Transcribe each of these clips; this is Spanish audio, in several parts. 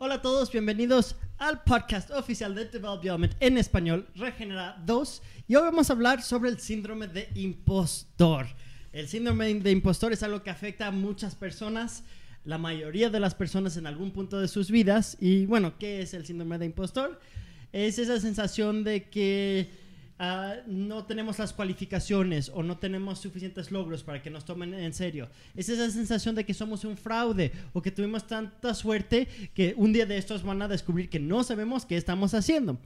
Hola a todos, bienvenidos al podcast oficial de Develop Development en español, Regenera 2. Y hoy vamos a hablar sobre el síndrome de impostor. El síndrome de impostor es algo que afecta a muchas personas, la mayoría de las personas en algún punto de sus vidas. Y bueno, ¿qué es el síndrome de impostor? Es esa sensación de que Ah, no tenemos las cualificaciones o no tenemos suficientes logros para que nos tomen en serio. Es esa sensación de que somos un fraude o que tuvimos tanta suerte que un día de estos van a descubrir que no sabemos qué estamos haciendo.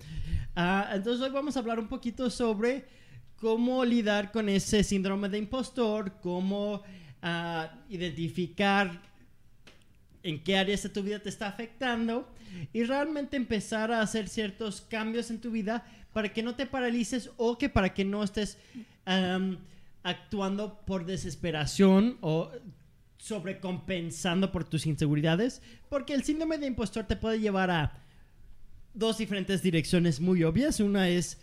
Ah, entonces hoy vamos a hablar un poquito sobre cómo lidiar con ese síndrome de impostor, cómo ah, identificar en qué áreas de tu vida te está afectando y realmente empezar a hacer ciertos cambios en tu vida para que no te paralices o que para que no estés actuando por desesperación o sobrecompensando por tus inseguridades, porque el síndrome de impostor te puede llevar a dos diferentes direcciones muy obvias. Una es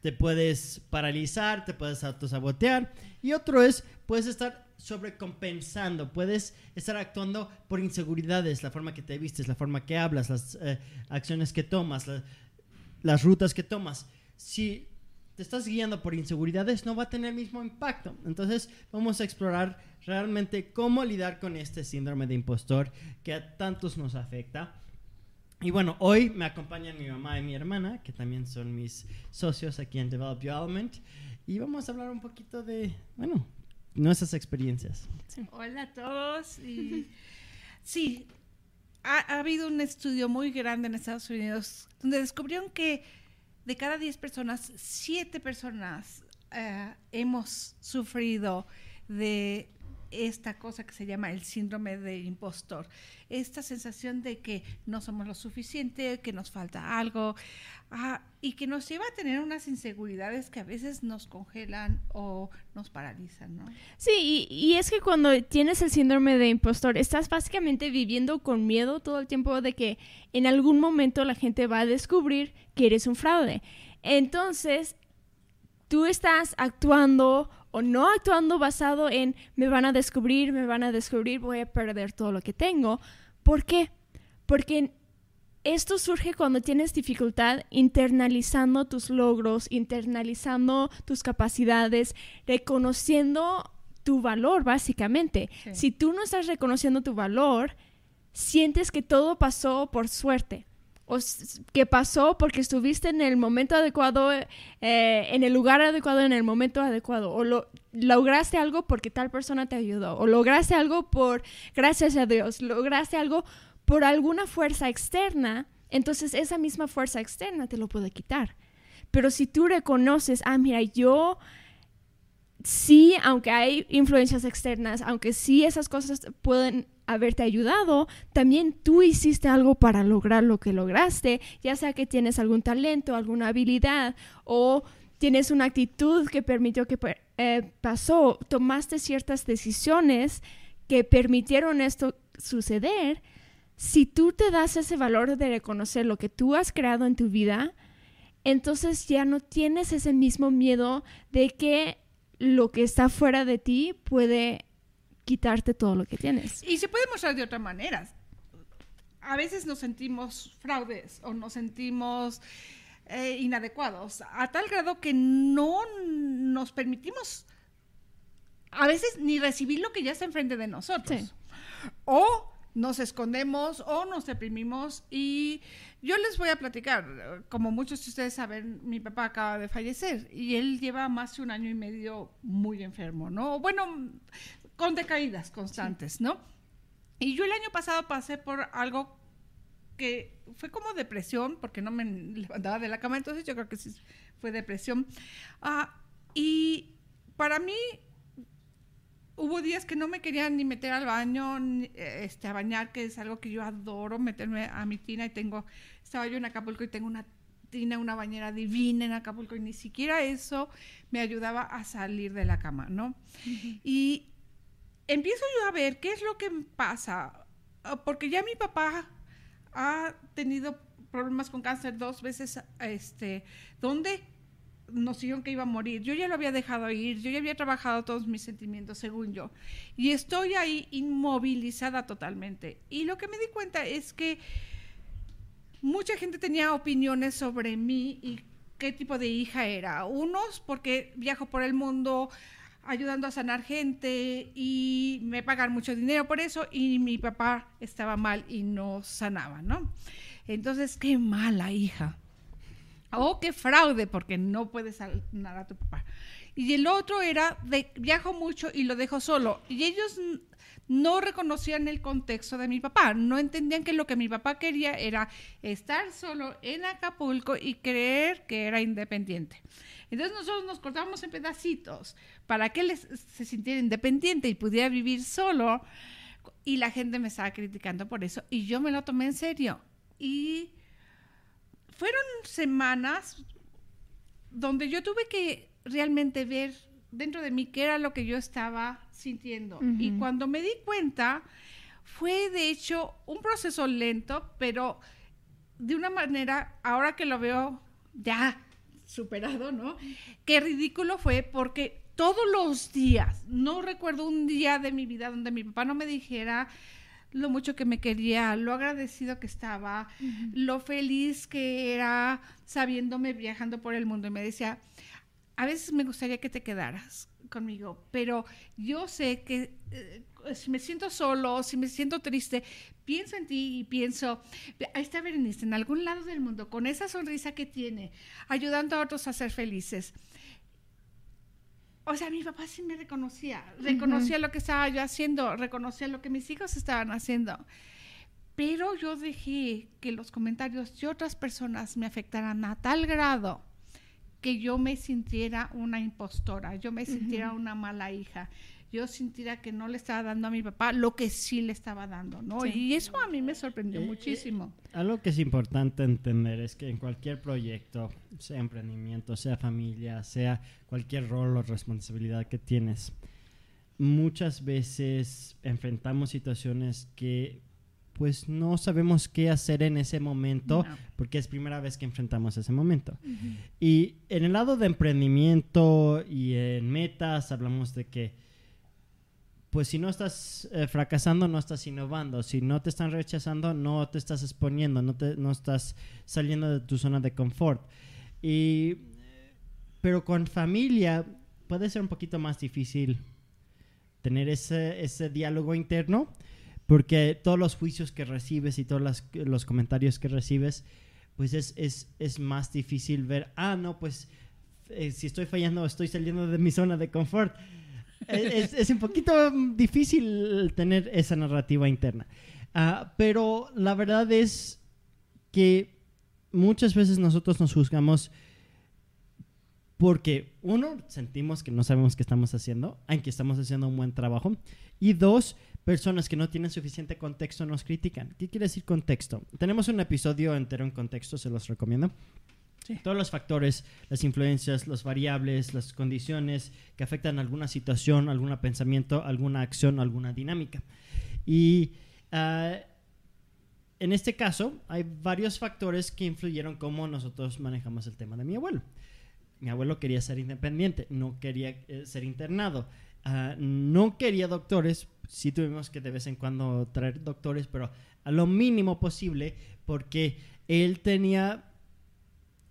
te puedes paralizar, te puedes autosabotear y otro es puedes estar sobrecompensando, puedes estar actuando por inseguridades, la forma que te vistes, la forma que hablas, las eh, acciones que tomas, las rutas que tomas. Si te estás guiando por inseguridades, no va a tener el mismo impacto. Entonces, vamos a explorar realmente cómo lidiar con este síndrome de impostor que a tantos nos afecta. Y bueno, hoy me acompañan mi mamá y mi hermana, que también son mis socios aquí en Develop Your Element. Y vamos a hablar un poquito de, bueno, nuestras experiencias. Hola a todos. sí, ha, habido un estudio muy grande en Estados Unidos donde descubrieron que de cada 10 personas, 7 personas eh, hemos sufrido de esta cosa que se llama el síndrome del impostor. Esta sensación de que no somos lo suficiente, que nos falta algo, ah, y que nos lleva a tener unas inseguridades que a veces nos congelan o nos paralizan, ¿no? Sí, y, es que cuando tienes el síndrome de impostor, estás básicamente viviendo con miedo todo el tiempo de que en algún momento la gente va a descubrir que eres un fraude. Entonces, tú estás actuando o no actuando basado en me van a descubrir, me van a descubrir, voy a perder todo lo que tengo. ¿Por qué? Porque esto surge cuando tienes dificultad internalizando tus logros, internalizando tus capacidades, reconociendo tu valor, básicamente. Si tú no estás reconociendo tu valor, sientes que todo pasó por suerte que pasó porque estuviste en el momento adecuado, eh, en el lugar adecuado, en el momento adecuado, o lo, lograste algo porque tal persona te ayudó, o lograste algo por, gracias a Dios, lograste algo por alguna fuerza externa, entonces esa misma fuerza externa te lo puede quitar. Pero si tú reconoces, ah, mira, yo sí, aunque hay influencias externas, aunque sí esas cosas pueden haberte ayudado, también tú hiciste algo para lograr lo que lograste, ya sea que tienes algún talento, alguna habilidad o tienes una actitud que permitió que eh, pasó, tomaste ciertas decisiones que permitieron esto suceder, si tú te das ese valor de reconocer lo que tú has creado en tu vida, entonces ya no tienes ese mismo miedo de que lo que está fuera de ti puede quitarte todo lo que tienes. Y se puede mostrar de otra manera. A veces nos sentimos fraudes o nos sentimos eh, inadecuados, a tal grado que no nos permitimos a veces ni recibir lo que ya está enfrente de nosotros. O nos escondemos o nos deprimimos y yo les voy a platicar, como muchos de ustedes saben, mi papá acaba de fallecer y él lleva más de un año y medio muy enfermo, ¿no? Bueno, con decaídas constantes, ¿no? Y yo el año pasado pasé por algo que fue como depresión, porque no me levantaba de la cama, entonces yo creo que sí fue depresión. Ah, y para mí hubo días que no me querían ni meter al baño, este, a bañar, que es algo que yo adoro, meterme a mi tina y tengo, estaba yo en Acapulco y tengo una tina, una bañera divina en Acapulco y ni siquiera eso me ayudaba a salir de la cama, ¿no? Y empiezo yo a ver qué es lo que pasa, ah, porque ya mi papá ha tenido problemas con cáncer dos veces, este, donde dijeron que iba a morir. Yo ya lo había dejado ir, yo ya había trabajado todos mis sentimientos, según yo. Y estoy ahí inmovilizada totalmente. Y lo que me di cuenta es que mucha gente tenía opiniones sobre mí y qué tipo de hija era. Unos porque viajo por el mundo ayudando a sanar gente y me pagan mucho dinero por eso y mi papá estaba mal y no sanaba, ¿no? Entonces, qué mala hija. O qué fraude porque no puedes sanar a tu papá. Y el otro era de viajo mucho y lo dejo solo. Y ellos no reconocían el contexto de mi papá, no entendían que lo que mi papá quería era estar solo en Acapulco y creer que era independiente. Entonces nosotros nos cortábamos en pedacitos para que él se sintiera independiente y pudiera vivir solo. Y la gente me estaba criticando por eso y yo me lo tomé en serio. Y fueron semanas donde yo tuve que realmente ver dentro de mí qué era lo que yo estaba sintiendo. Y cuando me di cuenta, fue de hecho un proceso lento, pero de una manera, ahora que lo veo ya superado, ¿no? Qué ridículo fue porque todos los días, no recuerdo un día de mi vida donde mi papá no me dijera lo mucho que me quería, lo agradecido que estaba, lo feliz que era sabiéndome viajando por el mundo. Y me decía, a veces me gustaría que te quedaras conmigo, pero yo sé que eh, si me siento solo, si me siento triste, pienso en ti y pienso, ahí está Berenice, en algún lado del mundo, con esa sonrisa que tiene, ayudando a otros a ser felices. O sea, mi papá sí me reconocía, reconocía lo que estaba yo haciendo, reconocía lo que mis hijos estaban haciendo. Pero yo dejé que los comentarios de otras personas me afectaran a tal grado que yo me sintiera una impostora, yo me sintiera una mala hija, yo sintiera que no le estaba dando a mi papá lo que sí le estaba dando, ¿no? Y eso a mí me sorprendió eh, muchísimo. Eh, algo que es importante entender es que en cualquier proyecto, sea emprendimiento, sea familia, sea cualquier rol o responsabilidad que tienes, muchas veces enfrentamos situaciones que pues no sabemos qué hacer en ese momento porque es primera vez que enfrentamos ese momento. Y en el lado de emprendimiento y en metas hablamos de que pues si no estás eh, fracasando, no estás innovando. Si no te están rechazando, no te estás exponiendo, no, te, no estás saliendo de tu zona de confort. Y, pero con familia puede ser un poquito más difícil tener ese, ese diálogo interno porque todos los juicios que recibes y todos los comentarios que recibes, pues es, es, más difícil ver, ah, no, pues eh, si estoy fallando, estoy saliendo de mi zona de confort. Es, es, un poquito difícil tener esa narrativa interna. Ah, pero la verdad es que muchas veces nosotros nos juzgamos porque, uno, sentimos que no sabemos qué estamos haciendo, aunque estamos haciendo un buen trabajo. Y dos, personas que no tienen suficiente contexto nos critican. ¿Qué quiere decir contexto? Tenemos un episodio entero en contexto, se los recomiendo. Todos los factores, las influencias, las variables, las condiciones que afectan alguna situación, algún pensamiento, alguna acción, alguna dinámica. Y ah, en este caso hay varios factores que influyeron cómo nosotros manejamos el tema de mi abuelo. Mi abuelo quería ser independiente, no quería eh, ser internado, ah, no quería doctores sí tuvimos que de vez en cuando traer doctores, pero a lo mínimo posible, porque él tenía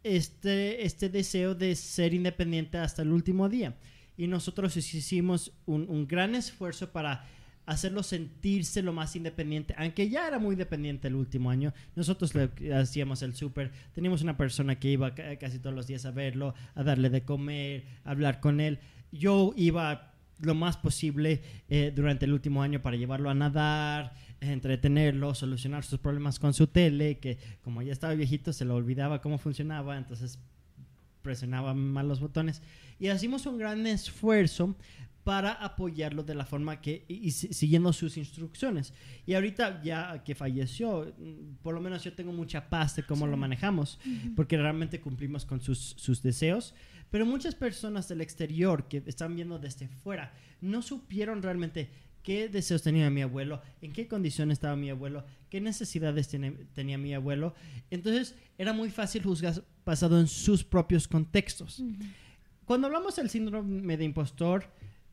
este, este deseo de ser independiente hasta el último día. Y nosotros hicimos un, gran esfuerzo para hacerlo sentirse lo más independiente, aunque ya era muy dependiente el último año. Nosotros le hacíamos el súper, teníamos una persona que iba casi todos los días a verlo, a darle de comer, a hablar con él. Yo iba lo más posible eh, durante el último año para llevarlo a nadar, entretenerlo, solucionar sus problemas con su tele, que como ya estaba viejito se le olvidaba cómo funcionaba, entonces presionaba mal los botones. Y hicimos un gran esfuerzo para apoyarlo de la forma que, y, siguiendo sus instrucciones. Y ahorita ya que falleció, mm, por lo menos yo tengo mucha paz de cómo lo manejamos, porque realmente cumplimos con sus, sus deseos. Pero muchas personas del exterior que están viendo desde fuera no supieron realmente qué deseos tenía mi abuelo, en qué condiciones estaba mi abuelo, qué necesidades tenía mi abuelo. Entonces era muy fácil juzgar basado en sus propios contextos. Cuando hablamos del síndrome de impostor,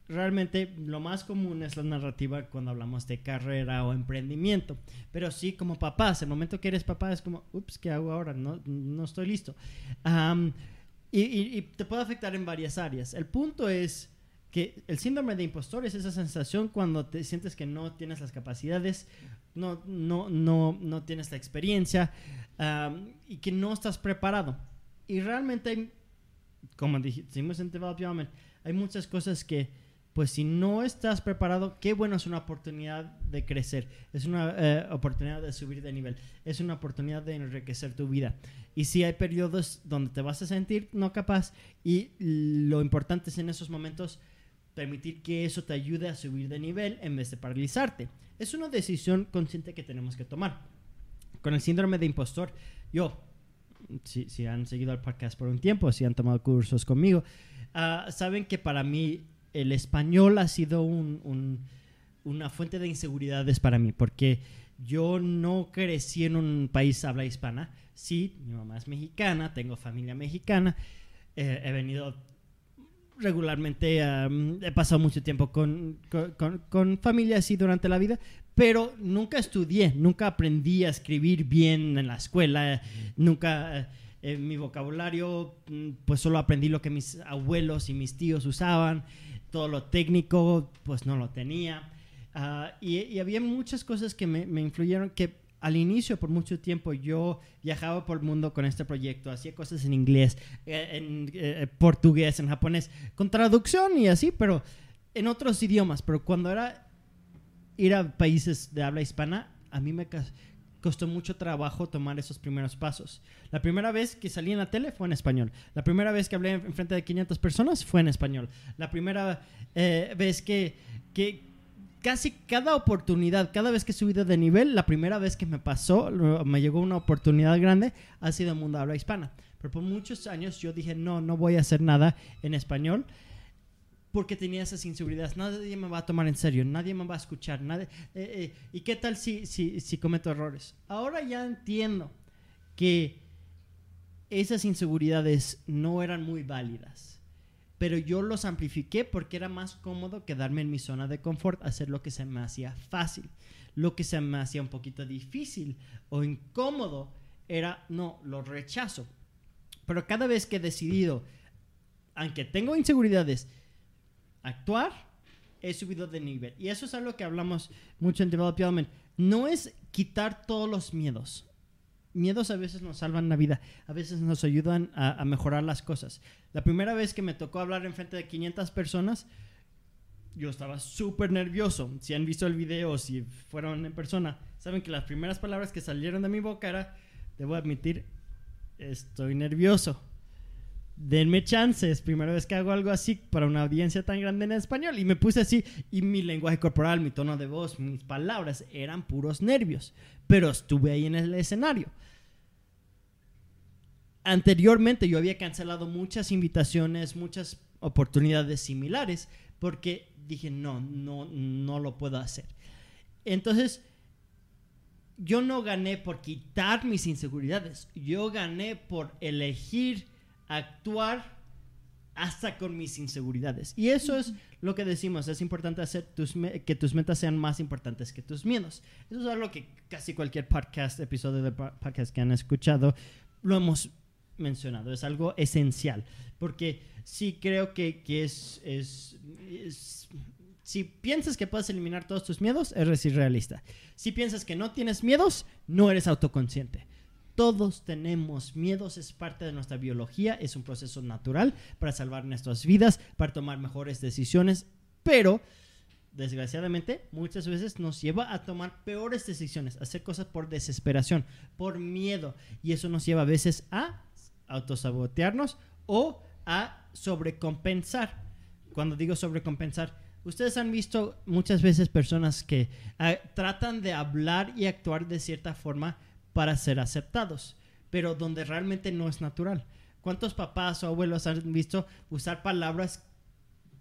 realmente lo más común es la narrativa cuando hablamos de carrera o emprendimiento. Pero sí, como papás, el momento que eres papá es como, ups, ¿qué hago ahora? No, no estoy listo. Am, y, y- te puede afectar en varias áreas. El punto es que el síndrome de impostor es esa sensación cuando te sientes que no tienes las capacidades, no, no, no, no tienes la experiencia y que no estás preparado. Y realmente como dijimos en Develop hay muchas cosas que, pues si no estás preparado, qué bueno es una oportunidad de crecer, es una eh, oportunidad de subir de nivel, es una oportunidad de enriquecer tu vida. Y si hay periodos donde te vas a sentir no capaz y lo importante es en esos momentos permitir que eso te ayude a subir de nivel en vez de paralizarte. Es una decisión consciente que tenemos que tomar. Con el síndrome de impostor, yo, si, han seguido el podcast por un tiempo, si han tomado cursos conmigo, ah, saben que para mí el español ha sido un- un- una fuente de inseguridades para mí, porque yo no crecí en un país habla hispana. Sí, mi mamá es mexicana, tengo familia mexicana, eh, he venido regularmente, he pasado mucho tiempo con, con, con- con familia así durante la vida, pero nunca estudié, nunca aprendí a escribir bien en la escuela, nunca... eh, eh, mi vocabulario, mm, pues solo aprendí lo que mis abuelos y mis tíos usaban, todo lo técnico, pues no lo tenía. Ah, y, había muchas cosas que me, influyeron que al inicio, por mucho tiempo, yo viajaba por el mundo con este proyecto, hacía cosas en inglés, eh, en eh, portugués, en japonés, con traducción y así, pero en otros idiomas. Pero cuando era ir a países de habla hispana, a mí me costó mucho trabajo tomar esos primeros pasos. La primera vez que salí en la tele fue en español. La primera vez que hablé en frente de 500 personas fue en español. La primera eh, vez que, que casi cada oportunidad, cada vez que he subido de nivel, la primera vez que me pasó, me llegó una oportunidad grande, ha sido en mundo habla hispana. Pero por muchos años yo dije, no, no voy a hacer nada en español porque tenía esas inseguridades. Nadie me va a tomar en serio, nadie me va a escuchar. Nadie, eh, eh, ¿Y qué tal si, si, si cometo errores? Ahora ya entiendo que esas inseguridades no eran muy válidas, pero yo los amplifiqué porque era más cómodo quedarme en mi zona de confort, hacer lo que se me hacía fácil. Lo que se me hacía un poquito difícil o incómodo era, no, lo rechazo. Pero cada vez que he decidido, aunque tengo inseguridades, actuar, he subido de nivel. Y eso es algo que hablamos mucho en Develop Element. No es quitar todos los miedos. Miedos a veces nos salvan la vida, a veces nos ayudan a, a mejorar las cosas. La primera vez que me tocó hablar en frente de 500 personas, yo estaba súper nervioso. Si han visto el video, si fueron en persona, saben que las primeras palabras que salieron de mi boca era, debo admitir, estoy nervioso. Denme chances, primera vez que hago algo así para una audiencia tan grande en español. Y me puse así, y mi lenguaje corporal, mi tono de voz, mis palabras eran puros nervios. Pero estuve ahí en el escenario. Anteriormente yo había cancelado muchas invitaciones, muchas oportunidades similares, porque dije, no, no, no lo puedo hacer. Entonces, yo no gané por quitar mis inseguridades, yo gané por elegir actuar hasta con mis inseguridades. Y eso es lo que decimos, es importante hacer que tus metas sean más importantes que tus miedos. Eso es algo que casi cualquier podcast, episodio de po- podcast que han escuchado, lo hemos mencionado, es algo esencial, porque sí creo que, que es, es, es- si piensas que puedes eliminar todos tus miedos, eres irrealista. Si piensas que no tienes miedos, no eres autoconsciente. Todos tenemos miedos, es parte de nuestra biología, es un proceso natural para salvar nuestras vidas, para tomar mejores decisiones, pero desgraciadamente muchas veces nos lleva a tomar peores decisiones, a hacer cosas por desesperación, por miedo, y eso nos lleva a veces a autosabotearnos o a sobrecompensar. Cuando digo sobrecompensar, ustedes han visto muchas veces personas que ah, tratan de hablar y actuar de cierta forma para ser aceptados, pero donde realmente no es natural. ¿Cuántos papás o abuelos han visto usar palabras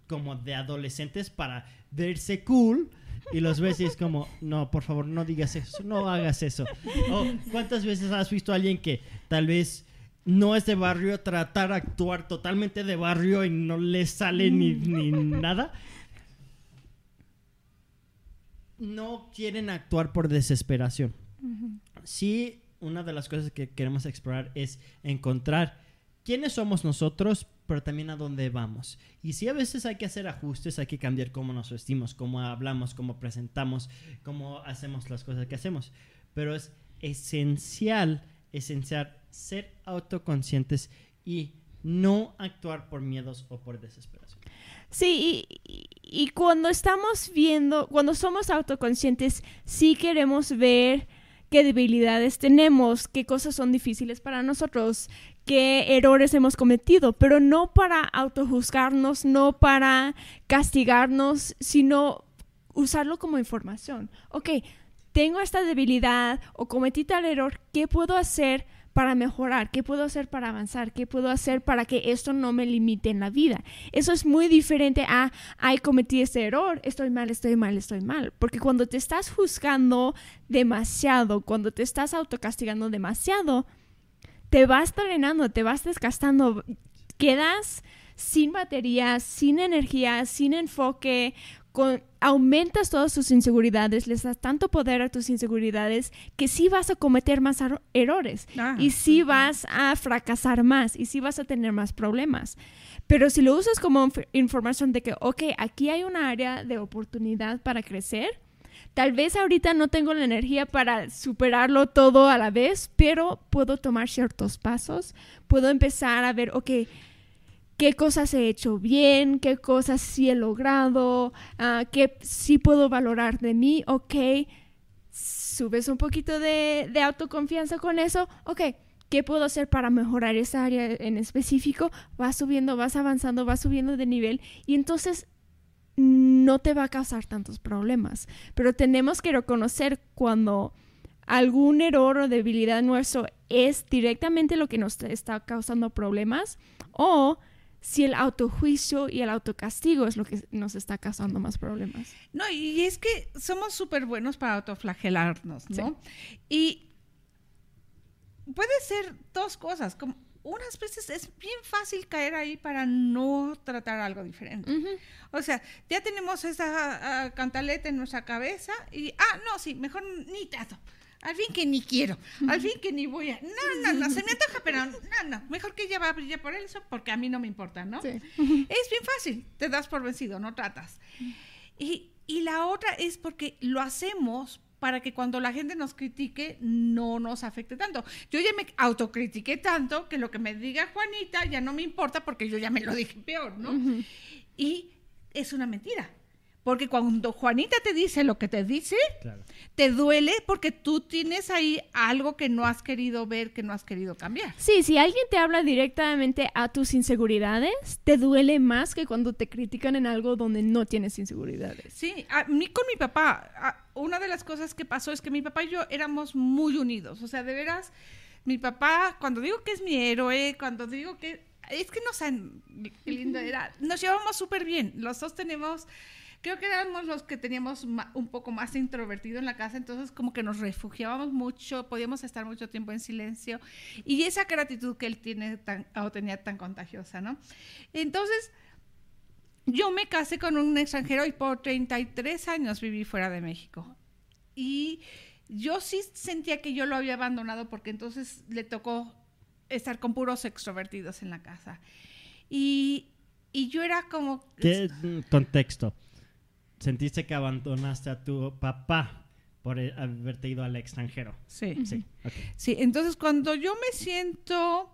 como de adolescentes para verse cool? Y los ves y es como, no, por favor, no digas eso, no hagas eso. Cuántas veces has visto a alguien que tal vez no es de barrio tratar de actuar totalmente de barrio y no le sale ni, ni nada. no quieren actuar por desesperación. Sí, una de las cosas que queremos explorar es encontrar quiénes somos nosotros, pero también a dónde vamos. Y sí, a veces hay que hacer ajustes, hay que cambiar cómo nos vestimos, cómo hablamos, cómo presentamos, cómo hacemos las cosas que hacemos. Pero es esencial, esencial ser autoconscientes y no actuar por miedos o por desesperación. Sí, y, y, cuando estamos viendo, cuando somos autoconscientes, sí queremos ver qué debilidades tenemos, qué cosas son difíciles para nosotros, qué errores hemos cometido, pero no para autojuzgarnos, no para castigarnos, sino usarlo como información. Ok, tengo esta debilidad o cometí tal error, ¿qué puedo hacer para mejorar? ¿Qué puedo hacer para avanzar? ¿Qué puedo hacer para que esto no me limite en la vida? Eso es muy diferente a, ay, cometí este error, estoy mal, estoy mal, estoy mal. Porque cuando te estás juzgando demasiado, cuando te estás autocastigando demasiado, te vas drenando, te vas desgastando, quedas sin batería, sin energía, sin enfoque, aumentas todas tus inseguridades, les das tanto poder a tus inseguridades que sí vas a cometer más errores ah, y sí vas a fracasar más y sí vas a tener más problemas. Pero si lo usas como información de que, ok, aquí hay una área de oportunidad para crecer, tal vez ahorita no tengo la energía para superarlo todo a la vez, pero puedo tomar ciertos pasos, puedo empezar a ver, ok, qué cosas he hecho bien, qué cosas sí he logrado, uh, qué sí puedo valorar de mí, ok, subes un poquito de, de, autoconfianza con eso, ok, ¿qué puedo hacer para mejorar esa área en específico? Vas subiendo, vas avanzando, vas subiendo de nivel y entonces no te va a causar tantos problemas. Pero tenemos que reconocer cuando algún error o debilidad nuestro es directamente lo que nos está causando problemas o si el autojuicio y el autocastigo es lo que nos está causando más problemas. No, y es que somos súper buenos para autoflagelarnos, ¿no? Y puede ser dos cosas, como unas veces es bien fácil caer ahí para no tratar algo diferente. O sea, ya tenemos esa ah, cantaleta en nuestra cabeza y, ah, no, sí, mejor ni trato al fin que ni quiero, al fin que ni voy a... No, no, no, se me antoja, pero no, no, mejor que ella va a brillar por eso porque a mí no me importa, ¿no? Es bien fácil, te das por vencido, no tratas. Y, y la otra es porque lo hacemos para que cuando la gente nos critique no nos afecte tanto. Yo ya me autocritiqué tanto que lo que me diga Juanita ya no me importa porque yo ya me lo dije peor, ¿no? Y es una mentira. Porque cuando Juanita te dice lo que te dice, te duele porque tú tienes ahí algo que no has querido ver, que no has querido cambiar. Sí, si alguien te habla directamente a tus inseguridades, te duele más que cuando te critican en algo donde no tienes inseguridades. Sí, a mí con mi papá, una de las cosas que pasó es que mi papá y yo éramos muy unidos. O sea, de veras, mi papá, cuando digo que es mi héroe, cuando digo que... Es que no sé, qué lindo era. Nos llevamos súper bien. Los dos tenemos creo que éramos los que teníamos un poco más introvertido en la casa, entonces como que nos refugiábamos mucho, podíamos estar mucho tiempo en silencio y esa gratitud que él tiene tan, o tenía tan contagiosa, ¿no? Entonces, yo me casé con un extranjero y por 33 años viví fuera de México. Y yo sí sentía que yo lo había abandonado porque entonces le tocó estar con puros extrovertidos en la casa. Y, y yo era como... ¿Qué contexto? Sentiste que abandonaste a tu papá por e, haberte ido al extranjero. Sí. Sí, sí, entonces cuando yo me siento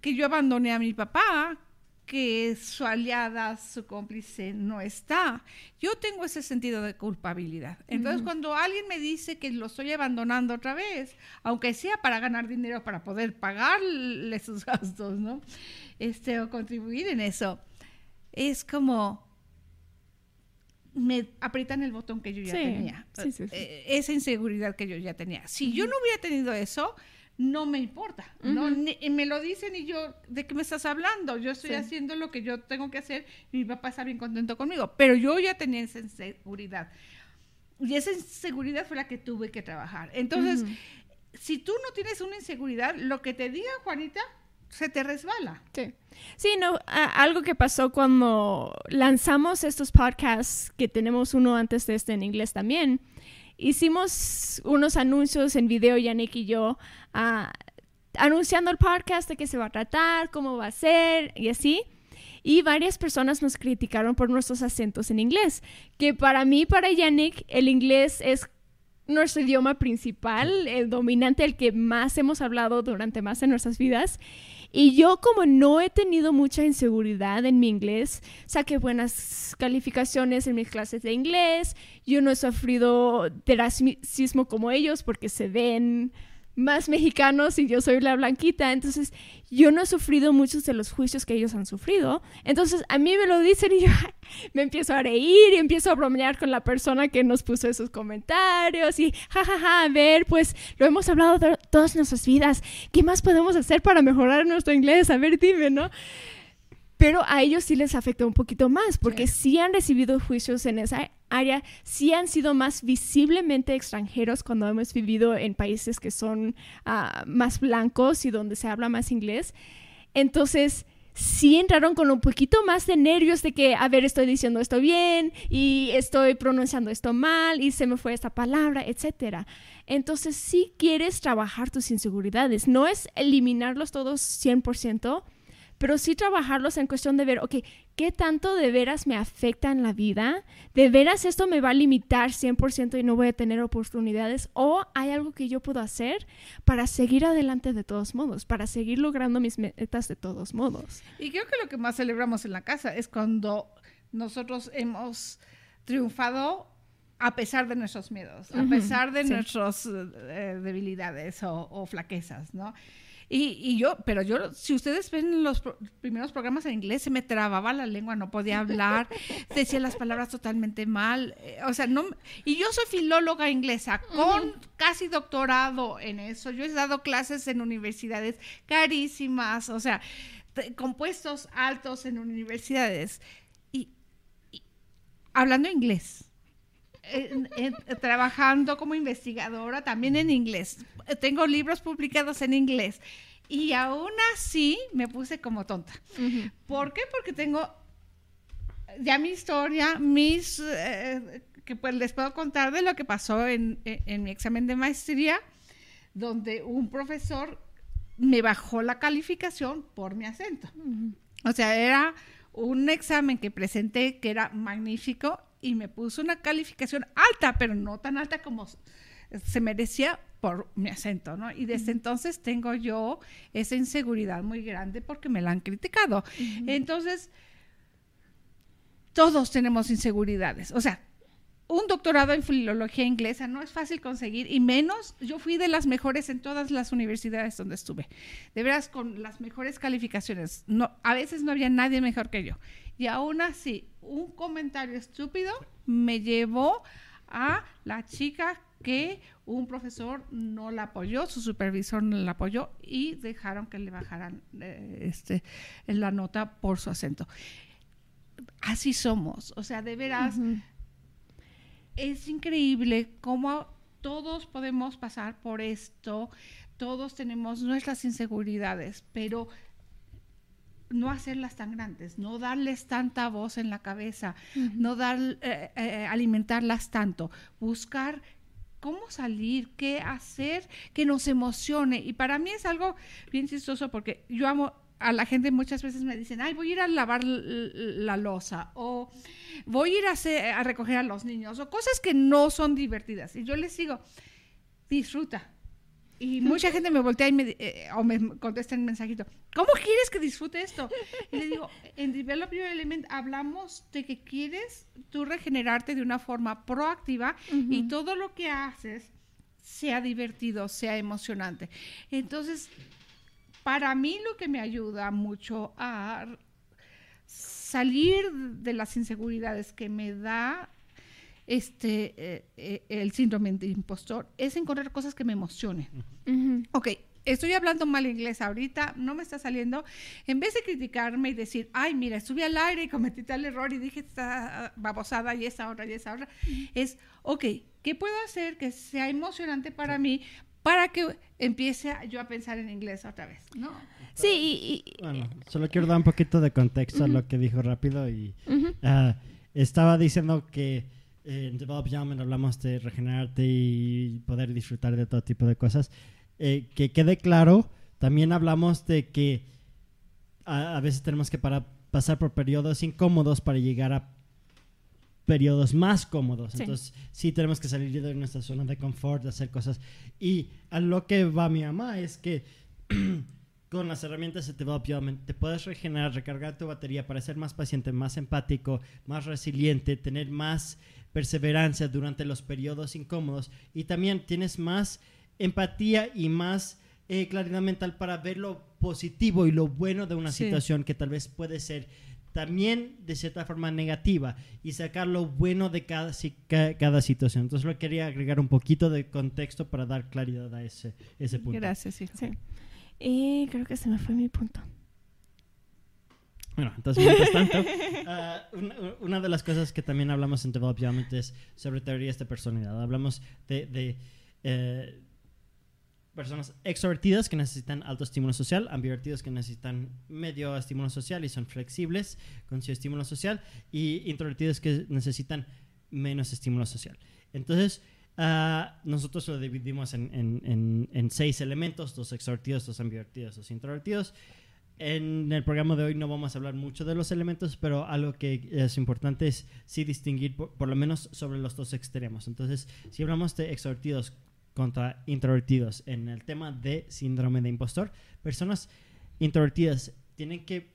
que yo abandoné a mi papá, que su aliada, su cómplice no está, yo tengo ese sentido de culpabilidad. Entonces, cuando alguien me dice que lo estoy abandonando otra vez, aunque sea para ganar dinero, para poder pagarle sus gastos, ¿no? Este, o contribuir en eso, es como, me aprietan el botón que yo ya tenía. Eh, esa inseguridad que yo ya tenía. Si yo no hubiera tenido eso, no me importa. ¿no? me lo dicen y yo, ¿de qué me estás hablando? Yo estoy haciendo lo que yo tengo que hacer y mi papá está bien contento conmigo. Pero yo ya tenía esa inseguridad. Y esa inseguridad fue la que tuve que trabajar. Entonces, si tú no tienes una inseguridad, lo que te diga Juanita, se te resbala. Sí. Sí, no, algo que pasó cuando lanzamos estos podcasts, que tenemos uno antes de este en inglés también, hicimos unos anuncios en video, Yannick y yo, ah, anunciando el podcast de qué se va a tratar, cómo va a ser y así. Y varias personas nos criticaron por nuestros acentos en inglés, que para mí, para Yannick, el inglés es nuestro idioma principal, el dominante, el que más hemos hablado durante más de nuestras vidas. Y yo como no he tenido mucha inseguridad en mi inglés, saqué buenas calificaciones en mis clases de inglés, yo no he sufrido de racismo como ellos porque se ven más mexicanos y yo soy la blanquita. Entonces, yo no he sufrido muchos de los juicios que ellos han sufrido. Entonces, a mí me lo dicen y yo me empiezo a reír y empiezo a bromear con la persona que nos puso esos comentarios y jajaja, ja, ja, a ver, pues lo hemos hablado todas nuestras vidas. ¿Qué más podemos hacer para mejorar nuestro inglés? A ver, dime, ¿no? Pero a ellos sí les afecta un poquito más, porque sí. han recibido juicios en esa área, sí han sido más visiblemente extranjeros cuando hemos vivido en países que son ah, más blancos y donde se habla más inglés. Entonces, sí entraron con un poquito más de nervios de que, a ver, estoy diciendo esto bien y estoy pronunciando esto mal y se me fue esta palabra, etcétera. Entonces, sí quieres trabajar tus inseguridades, no es eliminarlos todos 100%, pero sí trabajarlos en cuestión de ver, ok, ¿qué tanto de veras me afecta en la vida? ¿De veras esto me va a limitar 100% y no voy a tener oportunidades? ¿O hay algo que yo puedo hacer para seguir adelante de todos modos, para seguir logrando mis metas de todos modos? Y creo que lo que más celebramos en la casa es cuando nosotros hemos triunfado a pesar de nuestros miedos, a pesar de nuestras eh, debilidades o, o, flaquezas, ¿no? Y, yo, pero yo, si ustedes ven los primeros programas en inglés, se me trababa la lengua, no podía hablar, decía las palabras totalmente mal. Eh, o sea, no. Y yo soy filóloga inglesa con casi doctorado en eso. Yo he dado clases en universidades carísimas, o sea, compuestos altos en universidades. Y, hablando inglés. Trabajando como investigadora también en inglés tengo libros publicados en inglés. Y aún así me puse como tonta. ¿Por qué? Porque tengo ya mi historia, mis... Eh, que pues les puedo contar de lo que pasó en, mi examen de maestría, donde un profesor me bajó la calificación por mi acento. O sea, era un examen que presenté que era magnífico y me puso una calificación alta, pero no tan alta como se merecía por mi acento, ¿no? Y desde entonces tengo yo esa inseguridad muy grande porque me la han criticado. Entonces, todos tenemos inseguridades. O sea, un doctorado en filología inglesa no es fácil conseguir y menos yo fui de las mejores en todas las universidades donde estuve. De veras con las mejores calificaciones. No, a veces no había nadie mejor que yo. Y aún así, un comentario estúpido me llevó a la chica que un profesor no la apoyó, su supervisor no la apoyó y dejaron que le bajaran eh, este, la nota por su acento. Así somos, o sea, de veras, es increíble cómo todos podemos pasar por esto, todos tenemos nuestras inseguridades, pero no hacerlas tan grandes, no darles tanta voz en la cabeza, no dar, eh, eh, alimentarlas tanto, buscar cómo salir, qué hacer que nos emocione. Y para mí es algo bien chistoso porque yo amo a la gente muchas veces me dicen, ay, voy a ir a lavar la losa o voy a ir a, a recoger a los niños o cosas que no son divertidas. Y yo les digo, disfruta, y mucha gente me voltea y me, eh, o me contesta en mensajito, ¿cómo quieres que disfrute esto? Y le digo, en Develop Your Element hablamos de que quieres tú regenerarte de una forma proactiva y todo lo que haces sea divertido, sea emocionante. Entonces, para mí lo que me ayuda mucho a salir de las inseguridades que me da este, eh, eh, el síndrome de impostor es encontrar cosas que me emocionen. Ok, estoy hablando mal inglés ahorita, no me está saliendo. En vez de criticarme y decir, ay, mira, estuve al aire y cometí tal error y dije esta babosada y esa otra y esa otra, es, ok, ¿qué puedo hacer que sea emocionante para mí? para que empiece yo a pensar en inglés otra vez, ¿no? Sí, y, bueno, solo quiero dar un poquito de contexto a lo que dijo rápido y ah, estaba diciendo que eh, en Develop Young hablamos de regenerarte y poder disfrutar de todo tipo de cosas. Eh, que quede claro, también hablamos de que a, veces tenemos que para, pasar por periodos incómodos para llegar a periodos más cómodos. Entonces, sí tenemos que salir de nuestra zona de confort, de hacer cosas. Y a lo que va mi mamá es que con las herramientas de Develop te puedes regenerar, recargar tu batería para ser más paciente, más empático, más resiliente, tener más perseverancia durante los periodos incómodos y también tienes más empatía y más eh, claridad mental para ver lo positivo y lo bueno de una situación que tal vez puede ser también de cierta forma negativa y sacar lo bueno de cada, cada situación. Entonces lo quería agregar un poquito de contexto para dar claridad a ese, ese punto. Gracias, hijo. Sí. Y creo que se me fue mi punto. Bueno, entonces, mientras tanto, ah, una, de las cosas que también hablamos en Develop es sobre teorías de personalidad. Hablamos de, eh, personas extrovertidas que necesitan alto estímulo social, ambivertidos que necesitan medio estímulo social y son flexibles con su estímulo social, y introvertidos que necesitan menos estímulo social. Entonces, ah, nosotros lo dividimos en, en, seis elementos, dos extrovertidos, dos ambivertidos, dos introvertidos. En el programa de hoy no vamos a hablar mucho de los elementos, pero algo que es importante es sí distinguir por, lo menos sobre los dos extremos. Entonces, si hablamos de extrovertidos contra introvertidos en el tema de síndrome de impostor, personas introvertidas tienen que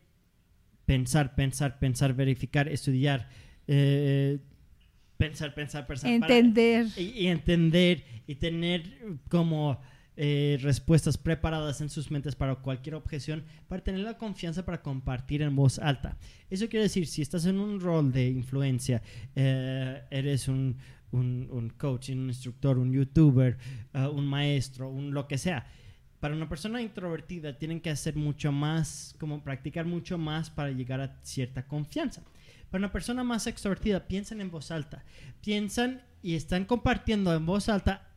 pensar, pensar, pensar, verificar, estudiar, eh, pensar, pensar, pensar. Entender. y entender y tener como eh, respuestas preparadas en sus mentes para cualquier objeción, para tener la confianza para compartir en voz alta. Eso quiere decir, si estás en un rol de influencia, eh, eres un, un, coach, un instructor, un youtuber, uh, un maestro, un lo que sea. Para una persona introvertida tienen que hacer mucho más, como practicar mucho más para llegar a cierta confianza. Para una persona más extrovertida, piensan en voz alta. Piensan y están compartiendo en voz alta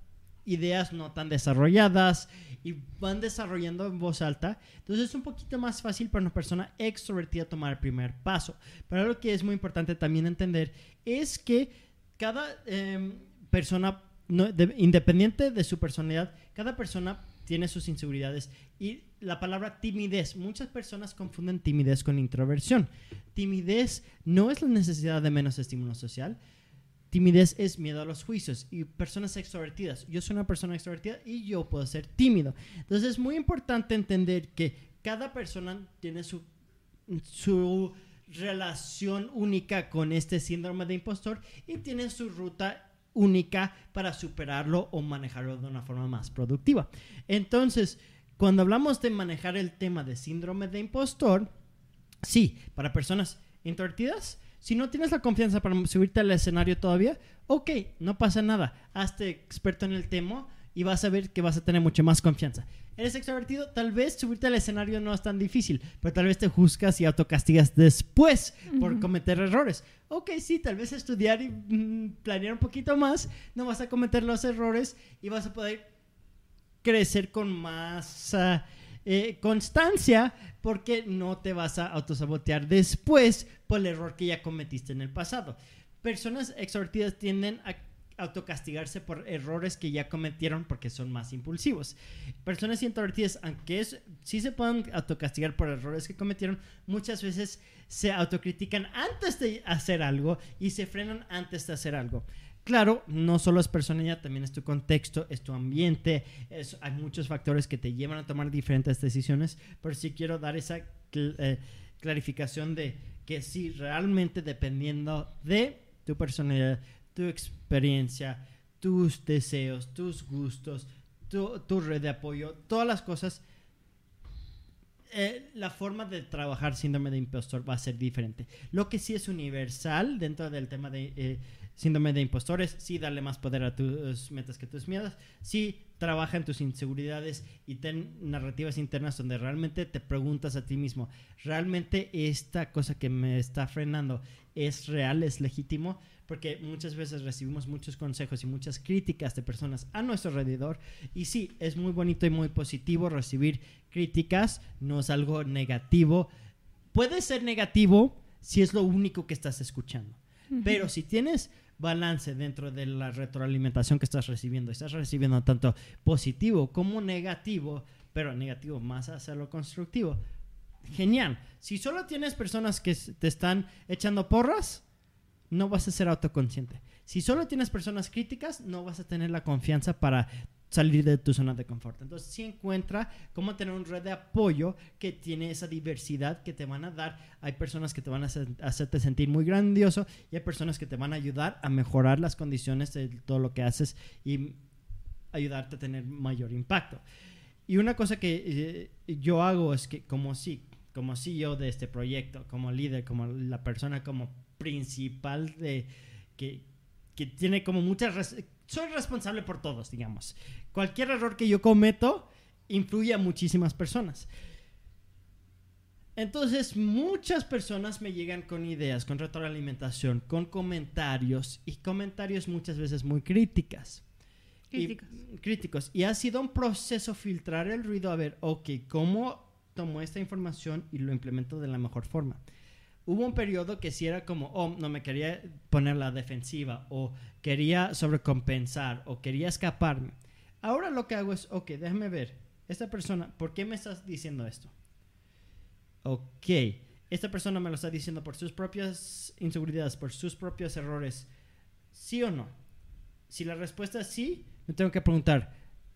ideas no tan desarrolladas y van desarrollando en voz alta. Entonces es un poquito más fácil para una persona extrovertida tomar el primer paso. Pero lo que es muy importante también entender es que cada em, persona, independiente de su personalidad, cada persona tiene sus inseguridades y la palabra timidez, muchas personas confunden timidez con introversión. Timidez no es la necesidad de menos estímulo social, Timidez es miedo a los juicios y personas extrovertidas. Yo soy una persona extrovertida y yo puedo ser tímido. Entonces es muy importante entender que cada persona tiene su, su relación única con este síndrome de impostor y tiene su ruta única para superarlo o manejarlo de una forma más productiva. Entonces, cuando hablamos de manejar el tema de síndrome de impostor, sí, para personas introvertidas, si no tienes la confianza para subirte al escenario todavía, ok, no pasa nada. Hazte experto en el tema y vas a ver que vas a tener mucha más confianza. ¿Eres extrovertido? Tal vez subirte al escenario no es tan difícil, pero tal vez te juzgas y autocastigas después por cometer errores. Ok, sí, tal vez estudiar y mm, planear un poquito más, no vas a cometer los errores y vas a poder crecer con más... eh, constancia porque no te vas a autosabotear después por el error que ya cometiste en el pasado. Personas extrovertidas tienden a autocastigarse por errores que ya cometieron porque son más impulsivos. Personas introvertidas, aunque sí se pueden autocastigar por errores que cometieron, muchas veces se autocritican antes de hacer algo y se frenan antes de hacer algo. Claro, no solo es personalidad, también es tu contexto, es tu ambiente, hay muchos factores que te llevan a tomar diferentes decisiones, pero sí quiero dar esa eh, clarificación de que sí, realmente dependiendo de tu personalidad, tu experiencia, tus deseos, tus gustos, tu, red de apoyo, todas las cosas, eh, la forma de trabajar síndrome de impostor va a ser diferente. Lo que sí es universal dentro del tema de... Eh, síndrome de impostores, sí darle más poder a tus metas que tus miedos, sí trabaja en tus inseguridades y ten narrativas internas donde realmente te preguntas a ti mismo, ¿realmente esta cosa que me está frenando es real, es legítimo? porque muchas veces recibimos muchos consejos y muchas críticas de personas a nuestro alrededor. Y sí, es muy bonito y muy positivo recibir críticas, no es algo negativo. Puede ser negativo si es lo único que estás escuchando, pero si tienes balance dentro de la retroalimentación que estás recibiendo, estás recibiendo tanto positivo como negativo, pero negativo más hacia lo constructivo. Genial. Si solo tienes personas que te están echando porras, no vas a ser autoconsciente. Si solo tienes personas críticas, no vas a tener la confianza para salir de tu zona de confort. Entonces, si encuentra cómo tener una red de apoyo que tiene esa diversidad que te van a dar. Hay personas que te van a hacerte sentir muy grandioso y hay personas que te van a ayudar a mejorar las condiciones de todo lo que haces y ayudarte a tener mayor impacto. Y una cosa que eh, yo hago es que como sí, como CEO de este proyecto, como líder, como la persona como principal de que, que tiene como muchas soy responsable por todos, digamos. Cualquier error que yo cometo influye a muchísimas personas. Entonces, muchas personas me llegan con ideas, con retroalimentación, con comentarios y comentarios muchas veces muy críticas. Críticos. Y, críticos. Y ha sido un proceso filtrar el ruido a ver, ok, ¿cómo tomo esta información y lo implemento de la mejor forma? Hubo un periodo que si era como, oh, no me quería poner la defensiva o quería sobrecompensar o quería escaparme. Ahora lo que hago es, ok, déjame ver, esta persona, ¿por qué me estás diciendo esto? Ok, esta persona me lo está diciendo por sus propias inseguridades, por sus propios errores, ¿sí o no? Si la respuesta es sí, me tengo que preguntar,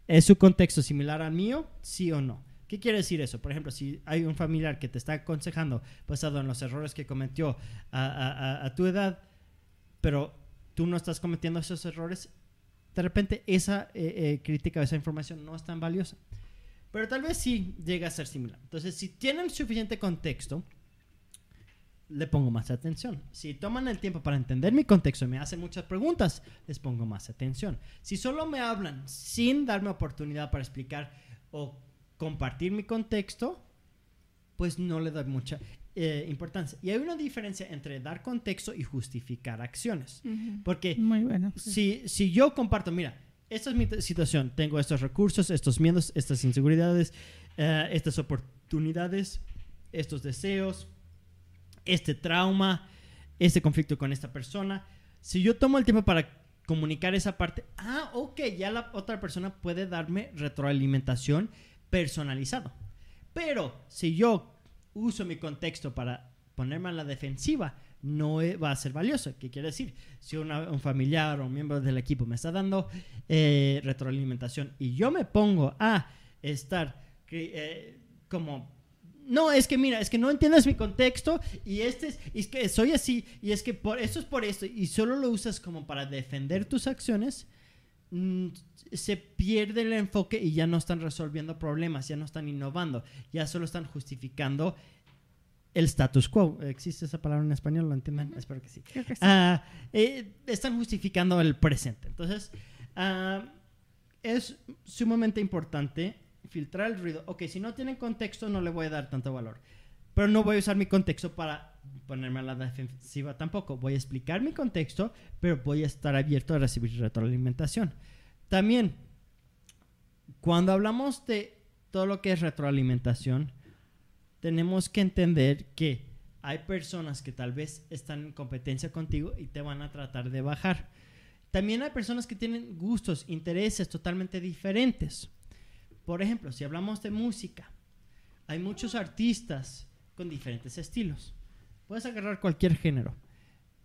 ¿es su contexto similar al mío? ¿Sí o no? ¿Qué quiere decir eso? Por ejemplo, si hay un familiar que te está aconsejando basado en los errores que cometió a, tu edad, pero tú no estás cometiendo esos errores, de repente esa eh, eh, crítica o esa información no es tan valiosa. Pero tal vez sí llega a ser similar. Entonces, si tienen suficiente contexto, le pongo más atención. Si toman el tiempo para entender mi contexto y me hacen muchas preguntas, les pongo más atención. Si solo me hablan sin darme oportunidad para explicar o compartir mi contexto, pues no le doy mucha eh, importancia. Y hay una diferencia entre dar contexto y justificar acciones. Porque Muy bueno, si, si yo comparto, mira, esta es mi situación, tengo estos recursos, estos miedos, estas inseguridades, eh, estas oportunidades, estos deseos, este trauma, este conflicto con esta persona. Si yo tomo el tiempo para comunicar esa parte, ah, ok, ya la otra persona puede darme retroalimentación personalizado. Pero si yo uso mi contexto para ponerme a la defensiva, no va a ser valioso. ¿Qué quiere decir? Si un familiar o un miembro del equipo me está dando eh, retroalimentación y yo me pongo a estar eh, como... No, es que mira, es que no entiendes mi contexto y este es, es que soy así y es que por esto es por esto y solo lo usas como para defender tus acciones, se pierde el enfoque y ya no están resolviendo problemas, ya no están innovando, ya solo están justificando el status quo. ¿Existe esa palabra en español? ¿Lo entienden? Espero que sí. Ah, eh, están justificando el presente. Entonces, ah, es sumamente importante filtrar el ruido. Ok, si no tienen contexto, no le voy a dar tanto valor. Pero no voy a usar mi contexto para ponerme a la defensiva tampoco. Voy a explicar mi contexto, pero voy a estar abierto a recibir retroalimentación. También, cuando hablamos de todo lo que es retroalimentación, tenemos que entender que hay personas que tal vez están en competencia contigo y te van a tratar de bajar. También hay personas que tienen gustos, intereses totalmente diferentes. Por ejemplo, si hablamos de música, hay muchos artistas con diferentes estilos. Puedes agarrar cualquier género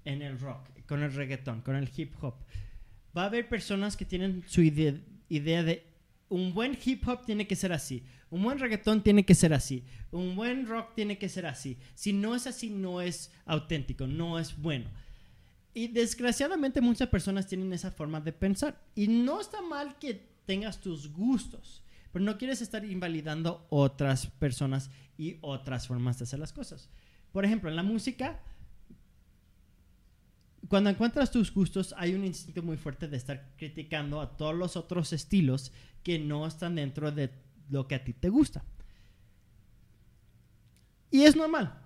en el rock, con el reggaetón, con el hip hop. Va a haber personas que tienen su idea, de un buen hip hop tiene que ser así, un buen reggaetón tiene que ser así, un buen rock tiene que ser así. Si no es así, no es auténtico, no es bueno. Y desgraciadamente muchas personas tienen esa forma de pensar. Y no está mal que tengas tus gustos, pero no quieres estar invalidando otras personas y otras formas de hacer las cosas. Por ejemplo, en la música, cuando encuentras tus gustos, hay un instinto muy fuerte de estar criticando a todos los otros estilos que no están dentro de lo que a ti te gusta. Y es normal.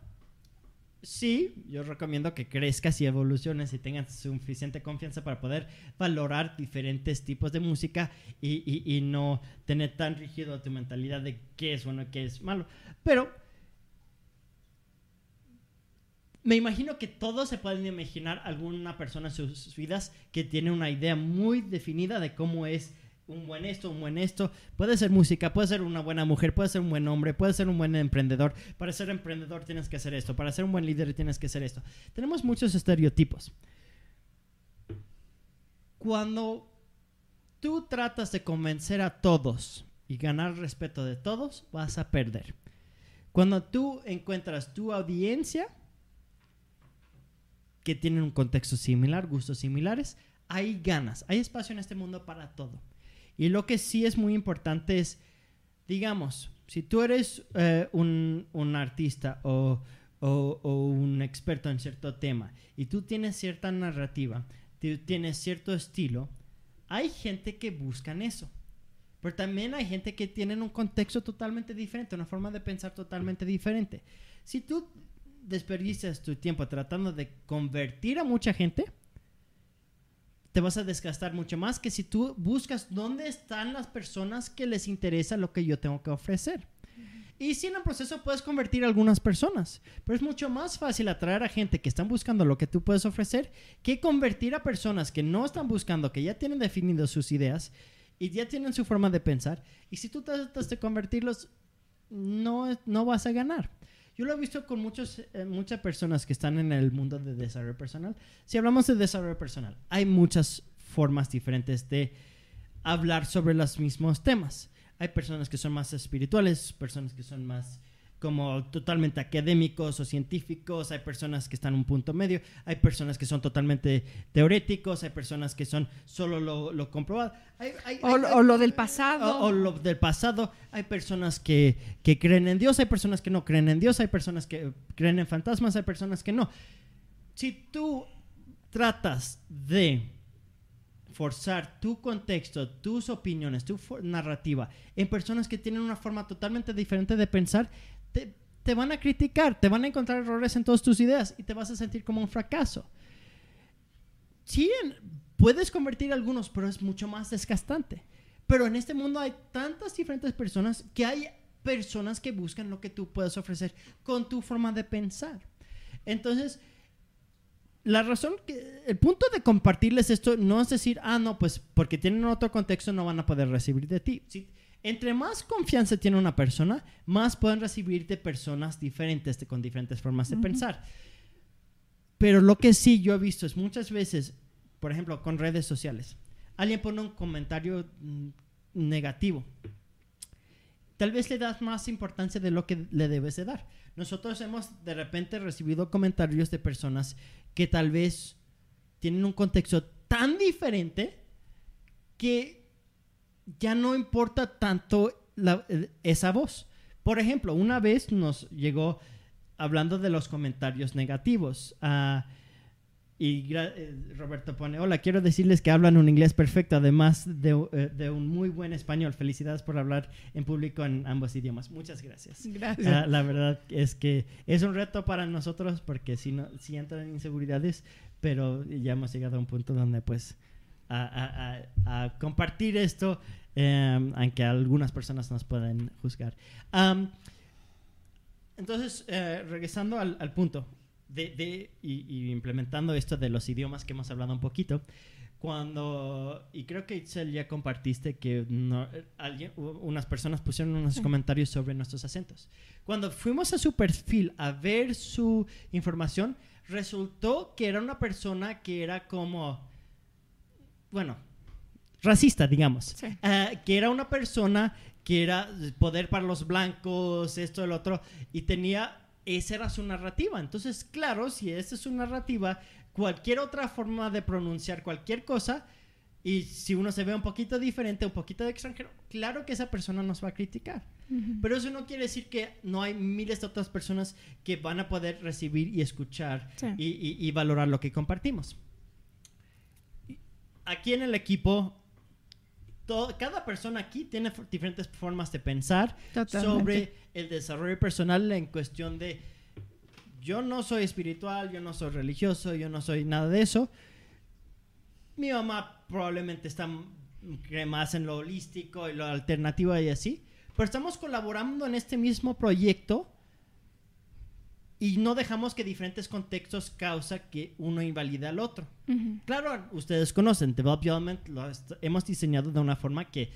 sí, yo recomiendo que crezcas y evoluciones y tengas suficiente confianza para poder valorar diferentes tipos de música y, y- no tener tan rígido tu mentalidad de qué es bueno y qué es malo. Pero me imagino que todos se pueden imaginar alguna persona en sus vidas que tiene una idea muy definida de cómo es un buen esto, un buen esto. Puede ser música, puede ser una buena mujer, puede ser un buen hombre, puede ser un buen emprendedor. Para ser emprendedor tienes que hacer esto, para ser un buen líder tienes que hacer esto. Tenemos muchos estereotipos. Cuando tú tratas de convencer a todos y ganar respeto de todos, vas a perder. Cuando tú encuentras tu audiencia que tienen un contexto similar, gustos similares, hay ganas, hay espacio en este mundo para todo. Y lo que sí es muy importante es, digamos, si tú eres eh, un, un artista o, o- un experto en cierto tema y tú tienes cierta narrativa, tienes cierto estilo, hay gente que buscan eso. Pero también hay gente que tiene un contexto totalmente diferente, una forma de pensar totalmente diferente. Si tú desperdicias tu tiempo tratando de convertir a mucha gente, te vas a desgastar mucho más que si tú buscas dónde están las personas que les interesa lo que yo tengo que ofrecer. Y si en el proceso puedes convertir a algunas personas, pero es mucho más fácil atraer a gente que están buscando lo que tú puedes ofrecer que convertir a personas que no están buscando, que ya tienen definido sus ideas y ya tienen su forma de pensar. Y si tú tratas de convertirlos, no, no vas a ganar. Yo lo he visto con muchos, eh, muchas personas que están en el mundo de desarrollo personal. Si hablamos de desarrollo personal, hay muchas formas diferentes de hablar sobre los mismos temas. Hay personas que son más espirituales, personas que son más como totalmente académicos o científicos, hay personas que están en un punto medio, hay personas que son totalmente teoréticos, hay personas que son solo lo, lo comprobado. Hay- hay- O, hay- o lo del pasado. o, o lo del pasado. Hay personas que, que creen en Dios, hay personas que no creen en Dios, hay personas que creen en fantasmas, hay personas que no. Si tú tratas de forzar tu contexto, tus opiniones, tu narrativa en personas que tienen una forma totalmente diferente de pensar, te, van a criticar, te van a encontrar errores en todas tus ideas y te vas a sentir como un fracaso. Sí, puedes convertir algunos, pero es mucho más desgastante. Pero en este mundo hay tantas diferentes personas que hay personas que buscan lo que tú puedes ofrecer con tu forma de pensar. Entonces, la razón el punto de compartirles esto no es decir, ah, no, pues porque tienen otro contexto no van a poder recibir de ti. Sí, entre más confianza tiene una persona, más pueden recibir de personas diferentes, con diferentes formas de pensar. Pero lo que sí yo he visto es muchas veces, por ejemplo, con redes sociales, alguien pone un comentario mm, negativo. Tal vez le das más importancia de lo que le debes de dar. Nosotros hemos de repente recibido comentarios de personas que tal vez tienen un contexto tan diferente que ya no importa tanto la- esa voz. Por ejemplo, una vez nos llegó hablando de los comentarios negativos. ah, y eh, Roberto pone, hola, quiero decirles que hablan un inglés perfecto, además de, eh, de un muy buen español. Felicidades por hablar en público en ambos idiomas. Muchas gracias. Gracias. Ah, la verdad es que es un reto para nosotros porque si no, si entran inseguridades, pero ya hemos llegado a un punto donde pues a, a- a- compartir esto, eh, aunque algunas personas nos pueden juzgar. Am, entonces, eh, regresando al, al punto de, de- y, y implementando esto de los idiomas que hemos hablado un poquito, cuando, y creo que Itzel ya compartiste que no- alguien, unas personas pusieron unos comentarios sobre nuestros acentos. Cuando fuimos a su perfil a ver su información, resultó que era una persona que era como, bueno, racista, digamos. Sí. Ah, que era una persona que era poder para los blancos, esto, el otro, y tenía, esa era su narrativa. Entonces, claro, si esa es su narrativa, cualquier otra forma de pronunciar cualquier cosa, y si uno se ve un poquito diferente, un poquito de extranjero, claro que esa persona nos va a criticar. Pero eso no quiere decir que no hay miles de otras personas que van a poder recibir y escuchar Sí. y, y- y valorar lo que compartimos. Aquí en el equipo, cada persona aquí tiene diferentes formas de pensar Totalmente. sobre el desarrollo personal en cuestión de yo no soy espiritual, yo no soy religioso, yo no soy nada de eso. Mi mamá probablemente está más en lo holístico y lo alternativo y así. Pero estamos colaborando en este mismo proyecto y no dejamos que diferentes contextos causa que uno invalide al otro. Claro, ustedes conocen, Development lo hemos diseñado de una forma que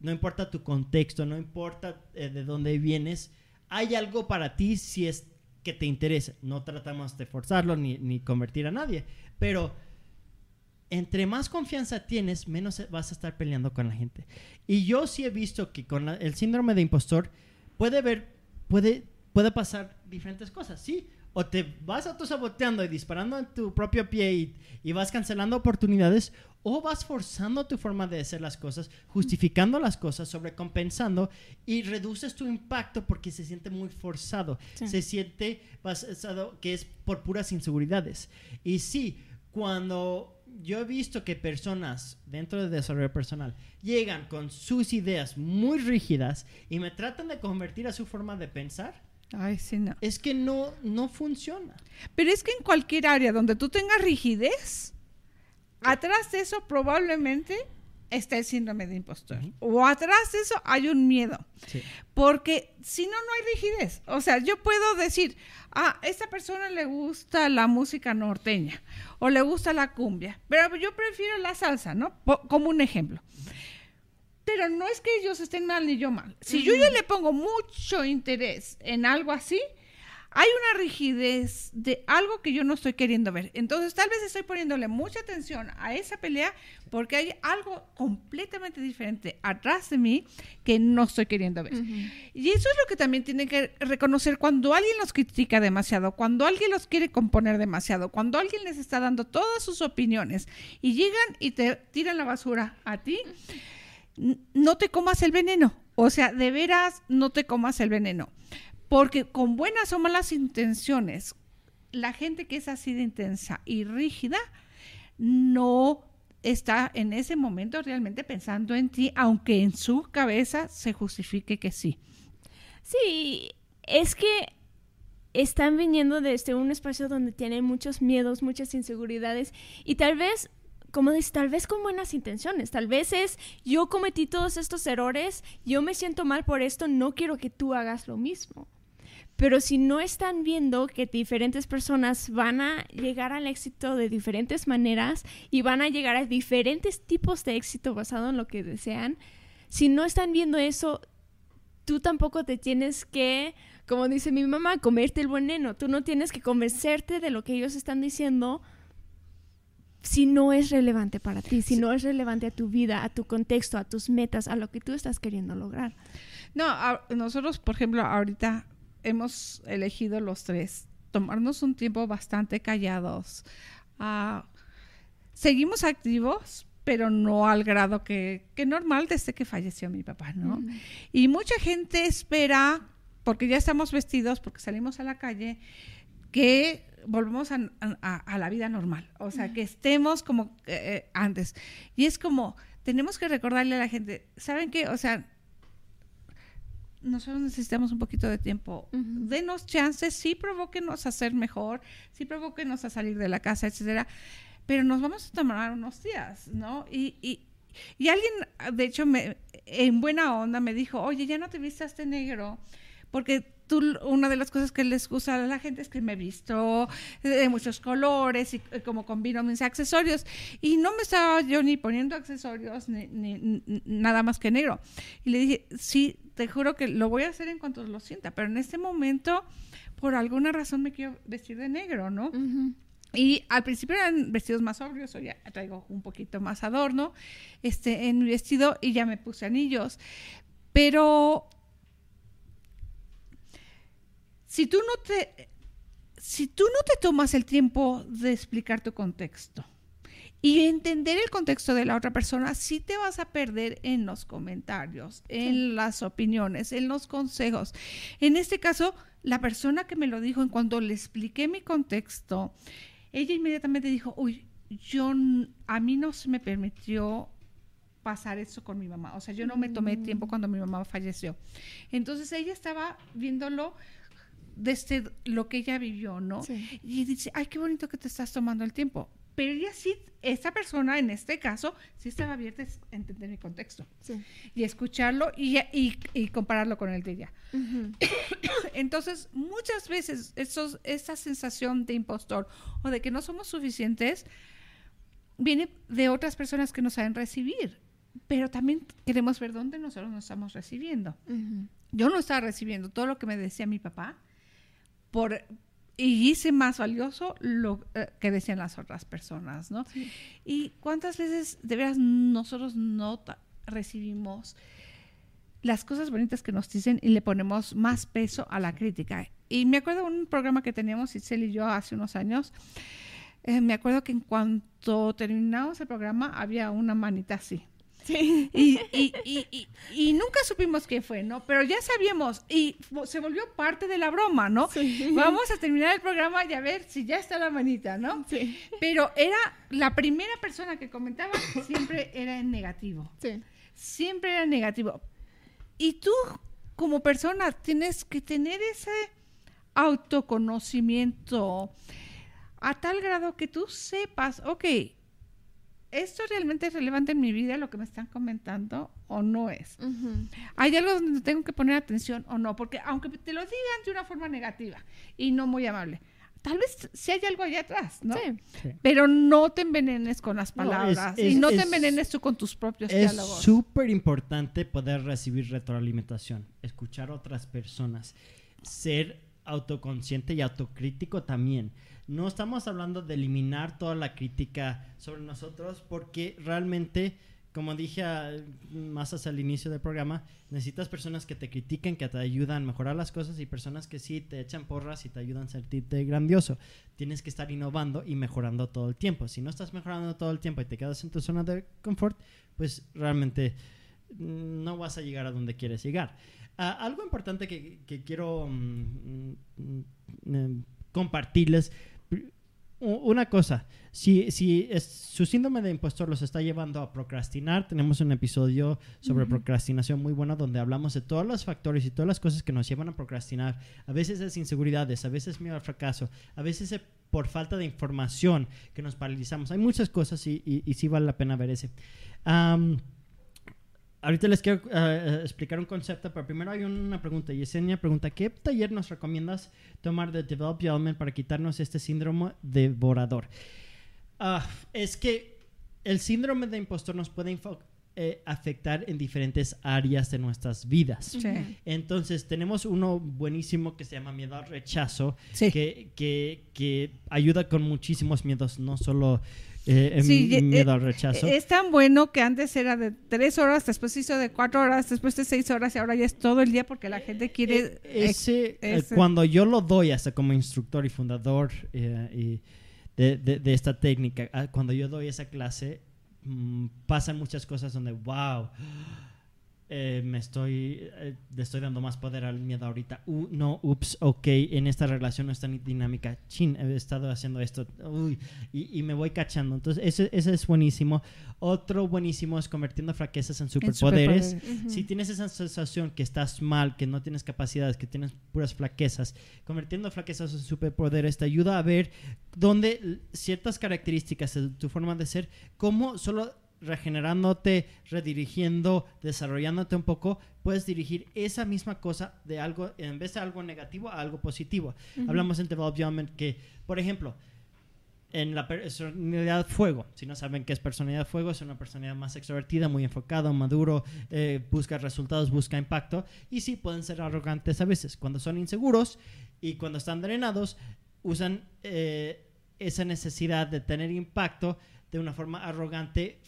no importa tu contexto, no importa eh, de dónde vienes, hay algo para ti si es que te interesa. No tratamos de forzarlo ni, ni convertir a nadie, pero entre más confianza tienes, menos vas a estar peleando con la gente. Y yo sí he visto que con el síndrome de impostor puede ver, puede, puede pasar diferentes cosas, ¿sí? O te vas autosaboteando y disparando en tu propio pie y, y, vas cancelando oportunidades, o vas forzando tu forma de hacer las cosas, justificando las cosas, sobrecompensando y reduces tu impacto porque se siente muy forzado. Sí. Se siente basado que es por puras inseguridades. Y sí, cuando yo he visto que personas dentro de desarrollo personal llegan con sus ideas muy rígidas y me tratan de convertir a su forma de pensar. Ay, sí, no. Es que no, no funciona. Pero es que en cualquier área donde tú tengas rigidez, atrás de eso probablemente está el síndrome de impostor. O atrás de eso hay un miedo. Sí. Porque si no, no hay rigidez. O sea, yo puedo decir, a esta persona le gusta la música norteña o le gusta la cumbia, pero yo prefiero la salsa, ¿no? como un ejemplo. Pero no es que ellos estén mal ni yo mal. Si yo ya le pongo mucho interés en algo así, hay una rigidez de algo que yo no estoy queriendo ver. Entonces, tal vez estoy poniéndole mucha atención a esa pelea porque hay algo completamente diferente atrás de mí que no estoy queriendo ver. Y eso es lo que también tienen que reconocer cuando alguien los critica demasiado, cuando alguien los quiere componer demasiado, cuando alguien les está dando todas sus opiniones y llegan y te tiran la basura a ti, no te comas el veneno. O sea, de veras, no te comas el veneno. Porque con buenas o malas intenciones, la gente que es así de intensa y rígida no está en ese momento realmente pensando en ti, aunque en su cabeza se justifique que sí. Sí, es que están viniendo desde un espacio donde tienen muchos miedos, muchas inseguridades y tal vez como dices, tal vez con buenas intenciones, tal vez es yo cometí todos estos errores, yo me siento mal por esto, no quiero que tú hagas lo mismo. Pero si no están viendo que diferentes personas van a llegar al éxito de diferentes maneras y van a llegar a diferentes tipos de éxito basado en lo que desean, si no están viendo eso, tú tampoco te tienes que, como dice mi mamá, comerte el veneno. Tú no tienes que convencerte de lo que ellos están diciendo si no es relevante para ti, si no es relevante a tu vida, a tu contexto, a tus metas, a lo que tú estás queriendo lograr. No, nosotros, por ejemplo, ahorita hemos elegido los tres tomarnos un tiempo bastante callados. Uh, seguimos activos, pero no al grado que, que, normal desde que falleció mi papá, ¿no? Mm. Y mucha gente espera, porque ya estamos vestidos, porque salimos a la calle, que volvemos a, a, a la vida normal, o sea, que estemos como eh, antes. Y es como, tenemos que recordarle a la gente, ¿saben qué? O sea, nosotros necesitamos un poquito de tiempo. Denos chances, sí provóquenos a ser mejor, sí provóquenos a salir de la casa, etcétera, pero nos vamos a tomar unos días, ¿no? Y, y, y alguien, de hecho, me, en buena onda me dijo, oye, ya no te vistas de negro, porque tú, una de las cosas que les gusta a la gente es que me he visto de muchos colores y eh, como combino mis accesorios. Y no me estaba yo ni poniendo accesorios ni, ni, nada más que negro. Y le dije, sí, te juro que lo voy a hacer en cuanto lo sienta, pero en este momento, por alguna razón me quiero vestir de negro, ¿no? Y al principio eran vestidos más sobrios, hoy ya traigo un poquito más adorno este, en mi vestido y ya me puse anillos. Pero si tú no te, si tú no te tomas el tiempo de explicar tu contexto y entender el contexto de la otra persona, sí te vas a perder en los comentarios, en las opiniones, en los consejos. En este caso, la persona que me lo dijo en cuanto le expliqué mi contexto, ella inmediatamente dijo, uy, yo a mí no se me permitió pasar eso con mi mamá. O sea, yo no me tomé tiempo mm. cuando mi mamá falleció. Entonces ella estaba viéndolo desde lo que ella vivió, ¿no? Sí. Y dice, ay, qué bonito que te estás tomando el tiempo. Pero ella sí, esta persona en este caso, sí estaba abierta a entender mi contexto Sí. y escucharlo y, y, y compararlo con el de ella. Entonces, muchas veces esos, esa sensación de impostor o de que no somos suficientes viene de otras personas que nos saben recibir. Pero también queremos ver dónde nosotros nos estamos recibiendo. Yo no estaba recibiendo todo lo que me decía mi papá por y hice más valioso lo eh, que decían las otras personas, ¿no? Sí. Y cuántas veces de veras nosotros no recibimos las cosas bonitas que nos dicen y le ponemos más peso a la crítica. Y me acuerdo de un programa que teníamos Itzel y yo hace unos años. eh, me acuerdo que en cuanto terminamos el programa había una manita así. Sí. Y, y, y, y, nunca supimos qué fue, ¿no? Pero ya sabíamos y se volvió parte de la broma, ¿no? Sí. Vamos a terminar el programa y a ver si ya está la manita, ¿no? Sí. Pero era la primera persona que comentaba, siempre era en negativo. Sí. Siempre era negativo. Y tú, como persona, tienes que tener ese autoconocimiento a tal grado que tú sepas, ok, ¿esto realmente es relevante en mi vida, lo que me están comentando, o no es? ¿Hay algo donde tengo que poner atención o no? Porque aunque te lo digan de una forma negativa y no muy amable, tal vez si hay algo allá atrás, ¿no? Sí. Sí. Pero no te envenenes con las No, es- palabras es- y no te es- envenenes tú con tus propios Es diálogos. súper importante poder recibir retroalimentación, escuchar a otras personas, ser autoconsciente y autocrítico también. No estamos hablando de eliminar toda la crítica sobre nosotros porque realmente, como dije más hacia el inicio del programa, necesitas personas que te critiquen, que te ayudan a mejorar las cosas y personas que sí te echan porras y te ayudan a sentirte grandioso. Tienes que estar innovando y mejorando todo el tiempo. Si no estás mejorando todo el tiempo y te quedas en tu zona de confort, pues realmente mm, no vas a llegar a donde quieres llegar. Ah, algo importante que, quiero mm, mm, mm, compartirles, una cosa, si, si es- su síndrome de impostor los está llevando a procrastinar, tenemos un episodio sobre procrastinación muy bueno donde hablamos de todos los factores y todas las cosas que nos llevan a procrastinar. A veces es inseguridades, a veces miedo al fracaso, a veces es por falta de información que nos paralizamos. Hay muchas cosas y, y- y sí vale la pena ver ese. Am, Ahorita les quiero eh, explicar un concepto, pero primero hay una pregunta. Yesenia pregunta, ¿qué taller nos recomiendas tomar de Develop Your Element para quitarnos este síndrome devorador? Ah, es que el síndrome de impostor nos puede eh, afectar en diferentes áreas de nuestras vidas. Sí. Entonces, tenemos uno buenísimo que se llama miedo al rechazo, Sí. que, que, que ayuda con muchísimos miedos, no solo eh, Sí, eh, miedo al rechazo. Es tan bueno que antes era de tres horas, después se hizo de cuatro horas, después de seis horas y ahora ya es todo el día porque la gente quiere... Eh, ese, eh, ese- cuando yo lo doy hasta como instructor y fundador eh, y de, de- de esta técnica, ah, cuando yo doy esa clase, mm, pasan muchas cosas donde, wow, eh, me estoy, eh, le estoy dando más poder al miedo ahorita. Uh, no, ups, ok, en esta relación no es tan dinámica. Chin, he estado haciendo esto, uy, y, y me voy cachando. Entonces, ese, ese es buenísimo. Otro buenísimo es convirtiendo fraquezas en en superpoderes. Si tienes esa sensación que estás mal, que no tienes capacidades, que tienes puras flaquezas, convirtiendo flaquezas en superpoderes te ayuda a ver dónde ciertas características de tu forma de ser, cómo solo regenerándote, redirigiendo, desarrollándote un poco, puedes dirigir esa misma cosa de algo, en vez de algo negativo, a algo positivo. Hablamos en Develop Your Mind que, por ejemplo, en la personalidad fuego. Si no saben qué es personalidad fuego, es una personalidad más extrovertida, muy enfocada, maduro, eh, busca resultados, busca impacto. Y sí, pueden ser arrogantes a veces. Cuando son inseguros y cuando están drenados, usan eh, esa necesidad de tener impacto de una forma arrogante,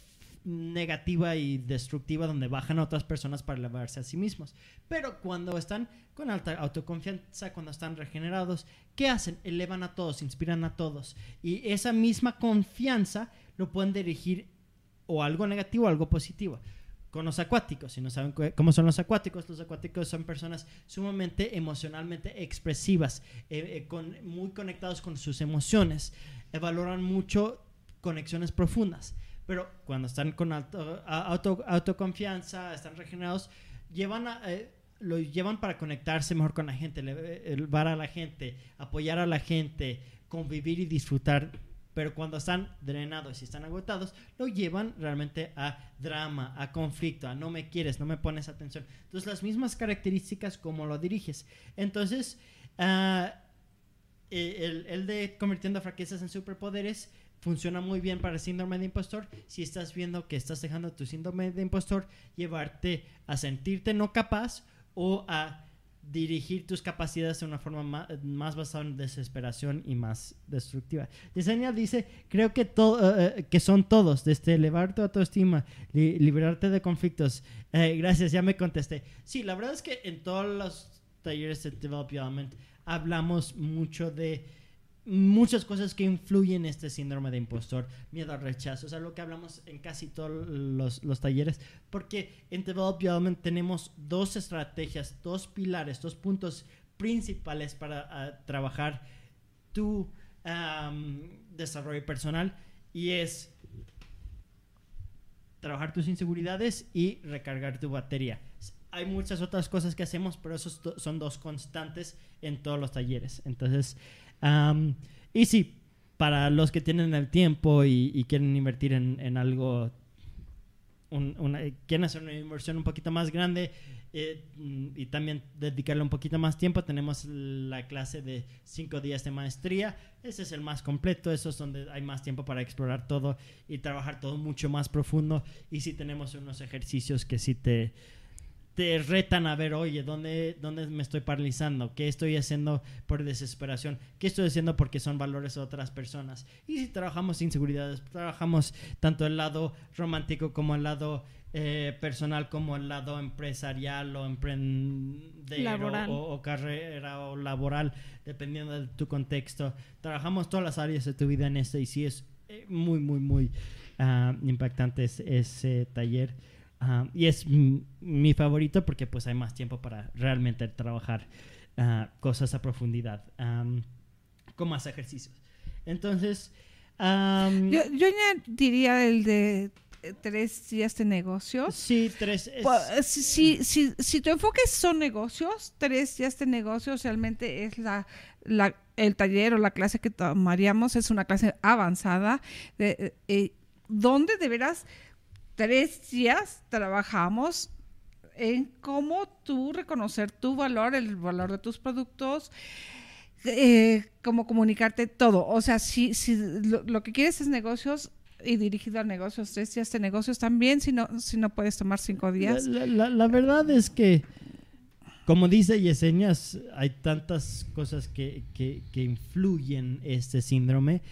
negativa y destructiva, donde bajan a otras personas para elevarse a sí mismos. Pero cuando están con alta autoconfianza, cuando están regenerados, ¿qué hacen? Elevan a todos, inspiran a todos. Y esa misma confianza lo pueden dirigir o algo negativo o algo positivo. Con los acuáticos, si no saben cómo son los acuáticos, los acuáticos son personas sumamente emocionalmente expresivas, eh, eh, con, muy conectados con sus emociones, eh, valoran mucho conexiones profundas. Pero cuando están con alto- a- auto- autoconfianza, están regenerados, llevan a, eh, lo llevan para conectarse mejor con la gente, elevar a la gente, apoyar a la gente, convivir y disfrutar. Pero cuando están drenados y están agotados, lo llevan realmente a drama, a conflicto, a no me quieres, no me pones atención. Entonces, las mismas características como lo diriges. Entonces, ah, el, el, de convirtiendo fraquezas en superpoderes funciona muy bien para el síndrome de impostor. Si estás viendo que estás dejando tu síndrome de impostor llevarte a sentirte no capaz o a dirigir tus capacidades de una forma más, basada en desesperación y más destructiva. Yesenia dice, creo que, eh, que son todos, desde elevar tu autoestima, liberarte de conflictos. Eh, gracias, ya me contesté. Sí, la verdad es que en todos los talleres de Development hablamos mucho de muchas cosas que influyen en este síndrome de impostor, miedo al rechazo, es algo que hablamos en casi todos los, talleres, porque en Develop Development tenemos dos estrategias, dos pilares, dos puntos principales para ah, trabajar tu desarrollo personal y es trabajar tus inseguridades y recargar tu batería. Hay muchas otras cosas que hacemos, pero esos son dos constantes en todos los talleres. Entonces, y sí, para los que tienen el tiempo y, quieren invertir en, algo, quieren hacer una inversión un poquito más grande eh, y también dedicarle un poquito más tiempo, tenemos la clase de cinco días de maestría. Ese es el más completo, eso es donde hay más tiempo para explorar todo y trabajar todo mucho más profundo. Y sí tenemos unos ejercicios que sí te te retan a ver, oye, ¿dónde, ¿dónde me estoy paralizando? ¿Qué estoy haciendo por desesperación? ¿Qué estoy haciendo porque son valores de otras personas? Y si trabajamos inseguridades, trabajamos tanto el lado romántico como el lado eh, personal, como el lado empresarial o emprendedor o, carrera o laboral, dependiendo de tu contexto. Trabajamos todas las áreas de tu vida en este y sí es eh, muy, muy, muy ah, impactante ese taller y es mi favorito porque pues hay más tiempo para realmente trabajar ah, cosas a profundidad con más ejercicios. Entonces... yo, yo diría el de tres días de negocios. Sí, tres. Pues, si, si, si, tu enfoque son negocios, tres días de negocios realmente es la, la, el taller o la clase que tomaríamos, es una clase avanzada, de, eh, donde deberás tres días trabajamos en cómo tú reconocer tu valor, el valor de tus productos, eh, cómo comunicarte todo. O sea, si, si lo, que quieres es negocios y dirigido a negocios, tres días de negocios también, si no, si no puedes tomar cinco días. La, verdad es que, como dice Yesenias, hay tantas cosas que, que, que influyen este síndrome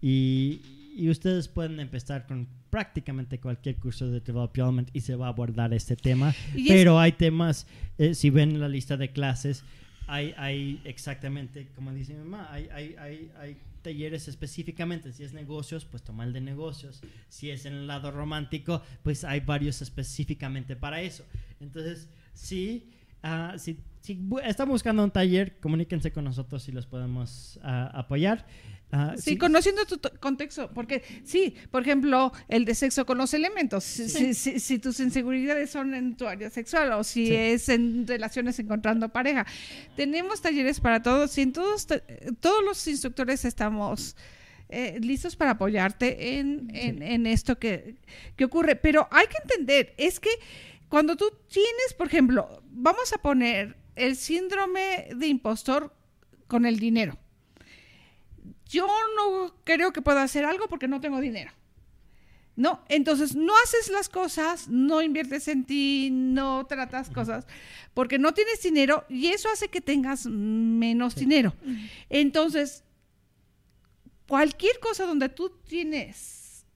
y, y ustedes pueden empezar con prácticamente cualquier curso de development y se va a abordar este tema. Pero hay temas, eh, si ven la lista de clases, hay, hay exactamente, como dice mi mamá, hay, hay, hay, hay talleres específicamente. Si es negocios, pues toma el de negocios. Si es en el lado romántico, pues hay varios específicamente para eso. Entonces, sí, uh, si, si están buscando un taller, comuníquense con nosotros si los podemos uh, apoyar. Ah, sí, conociendo tu contexto, porque sí, por ejemplo, el de sexo con los elementos, si, tus inseguridades son en tu área sexual o si es en relaciones encontrando pareja. Tenemos talleres para todos y en todos, todos los instructores estamos eh, listos para apoyarte en, esto que, que ocurre. Pero hay que entender, es que cuando tú tienes, por ejemplo, vamos a poner el síndrome de impostor con el dinero yo no creo que pueda hacer algo porque no tengo dinero. No, entonces no haces las cosas, no inviertes en ti, no tratas cosas porque no tienes dinero y eso hace que tengas menos dinero. Entonces, cualquier cosa donde tú tienes